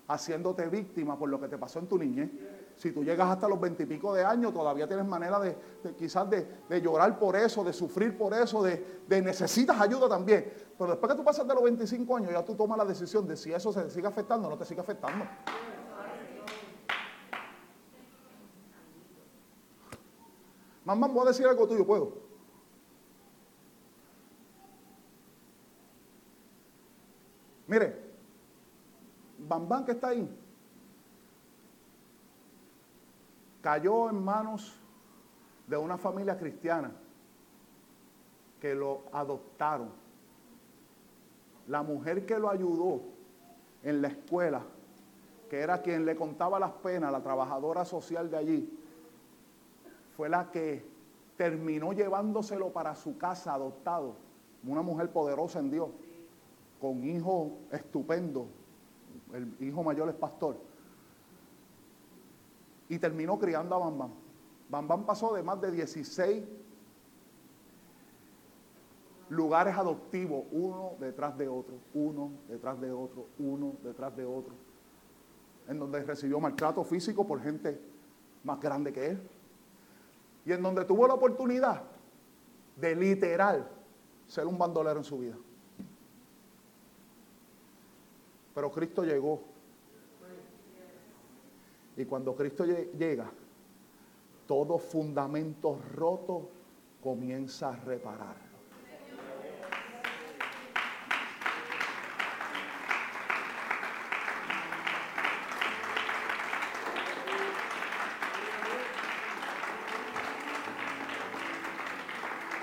haciéndote víctima por lo que te pasó en tu niñez. Si tú llegas hasta los veintipico de años, todavía tienes manera de, quizás de, llorar por eso, de sufrir por eso, de, necesitas ayuda también. Pero después que tú pasas de los 25 años, ya tú tomas la decisión de si eso se sigue afectando o no te sigue afectando. Mamá, voy a decir algo tuyo, ¿puedo? Mire, Bambán que está ahí, cayó en manos de una familia cristiana que lo adoptaron. La mujer que lo ayudó en la escuela, que era quien le contaba las penas, la trabajadora social de allí, fue la que terminó llevándoselo para su casa adoptado. Una mujer poderosa en Dios, con hijo estupendo. El hijo mayor es pastor. Y terminó criando a Bambam. Bambam pasó de más de 16 lugares adoptivos, uno detrás de otro, uno detrás de otro, uno detrás de otro, en donde recibió maltrato físico por gente más grande que él, y en donde tuvo la oportunidad de literal ser un bandolero en su vida. Pero Cristo llegó. Y cuando Cristo llega, todo fundamento roto comienza a reparar.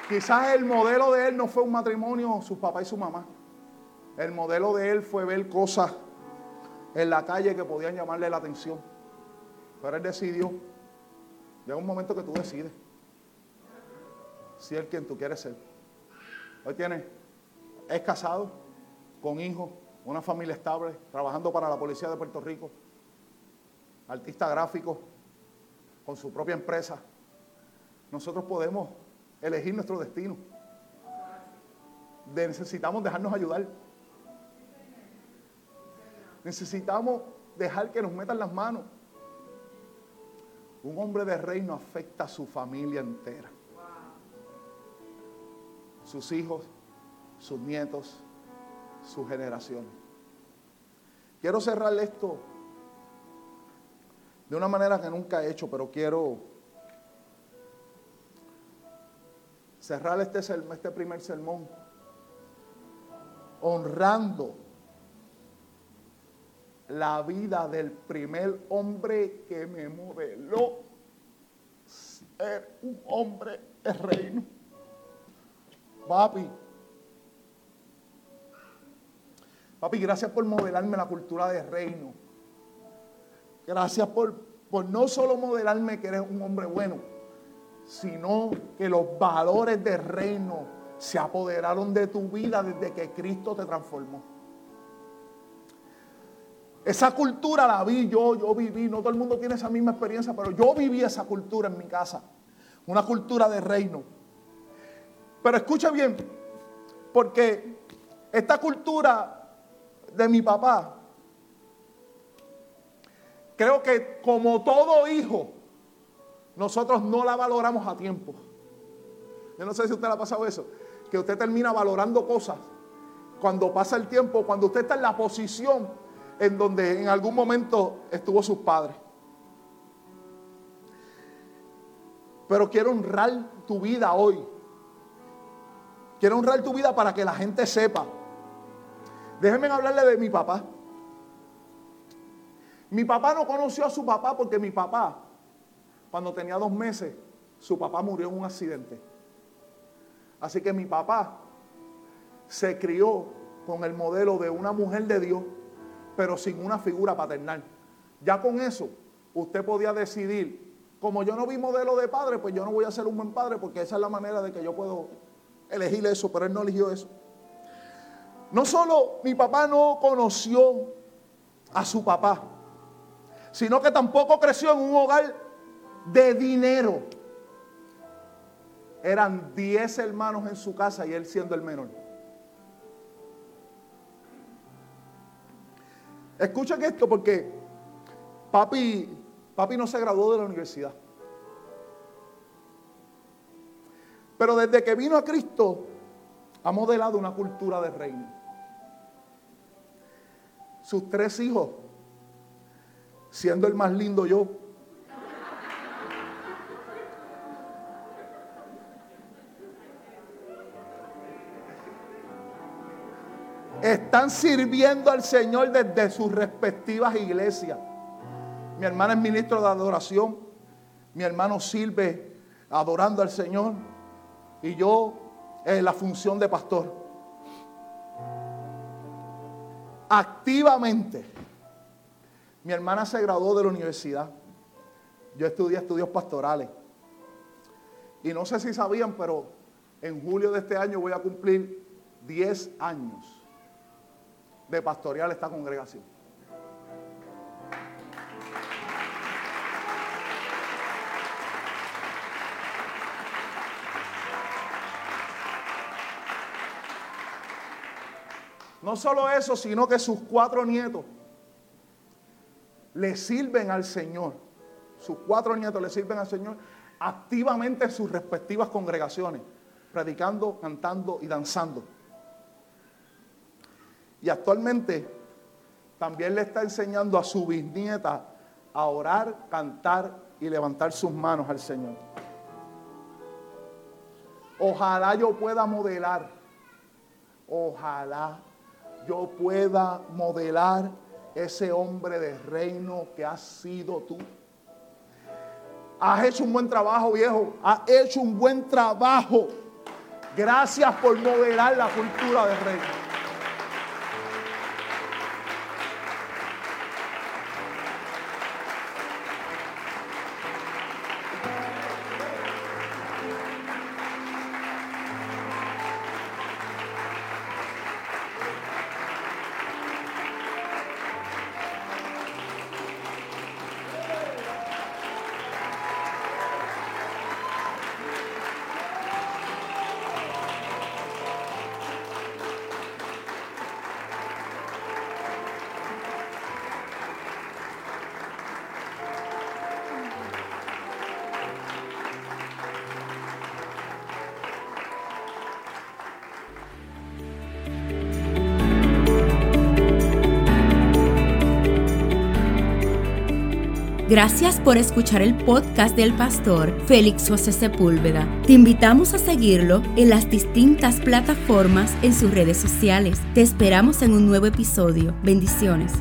Quizás el modelo de él no fue un matrimonio, su papá y su mamá. El modelo de él fue ver cosas en la calle que podían llamarle la atención. Pero él decidió. Llega un momento que tú decides si es quien tú quieres ser. Hoy tiene, es casado, con hijos, una familia estable, trabajando para la policía de Puerto Rico, artista gráfico, con su propia empresa. Nosotros podemos elegir nuestro destino. necesitamos dejarnos ayudar. Necesitamos dejar que nos metan las manos. Un hombre de reino afecta a su familia entera. Sus hijos, sus nietos, su generación. Quiero cerrar esto de una manera que nunca he hecho, pero quiero cerrar este, este primer sermón honrando la vida del primer hombre que me modeló ser un hombre de reino. Papi, papi, gracias por modelarme la cultura de reino. Gracias por, por no solo modelarme que eres un hombre bueno, sino que los valores del reino se apoderaron de tu vida desde que Cristo te transformó. Esa cultura la vi yo, yo viví, no todo el mundo tiene esa misma experiencia, pero yo viví esa cultura en mi casa, una cultura de reino. Pero escucha bien, porque esta cultura de mi papá, creo que como todo hijo, nosotros no la valoramos a tiempo. Yo no sé si usted le ha pasado eso, que usted termina valorando cosas cuando pasa el tiempo, cuando usted está en la posición en donde en algún momento estuvo sus padres. Pero quiero honrar tu vida hoy. Quiero honrar tu vida para que la gente sepa. Déjenme hablarle de mi papá. Mi papá no conoció a su papá porque mi papá, cuando tenía dos meses, su papá murió en un accidente. Así que mi papá se crió con el modelo de una mujer de Dios, pero sin una figura paternal. Ya con eso, usted podía decidir, como yo no vi modelo de padre, pues yo no voy a ser un buen padre, porque esa es la manera de que yo puedo elegir eso, pero él no eligió eso. No solo mi papá no conoció a su papá, sino que tampoco creció en un hogar de dinero. Eran 10 hermanos en su casa y él siendo el menor. Escuchen esto porque papi, papi no se graduó de la universidad. Pero desde que vino a Cristo ha modelado una cultura de reino. Sus tres hijos, siendo el más lindo yo, están sirviendo al Señor desde sus respectivas iglesias. Mi hermana es ministro de adoración, mi hermano sirve adorando al Señor y yo en la función de pastor. Activamente. Mi hermana se graduó de la universidad. Yo estudié estudios pastorales. Y no sé si sabían, pero en julio de este año voy a cumplir 10 años de pastorear esta congregación. No solo eso, sino que sus cuatro nietos le sirven al Señor. Sus cuatro nietos le sirven al Señor activamente en sus respectivas congregaciones, predicando, cantando y danzando. Y actualmente también le está enseñando a su bisnieta a orar, cantar y levantar sus manos al Señor. Ojalá yo pueda modelar, ojalá yo pueda modelar ese hombre de reino que has sido tú. Has hecho un buen trabajo, viejo. Has hecho un buen trabajo. Gracias por modelar la cultura del reino. Gracias por escuchar el podcast del pastor Félix José Sepúlveda. Te invitamos a seguirlo en las distintas plataformas en sus redes sociales. Te esperamos en un nuevo episodio. Bendiciones.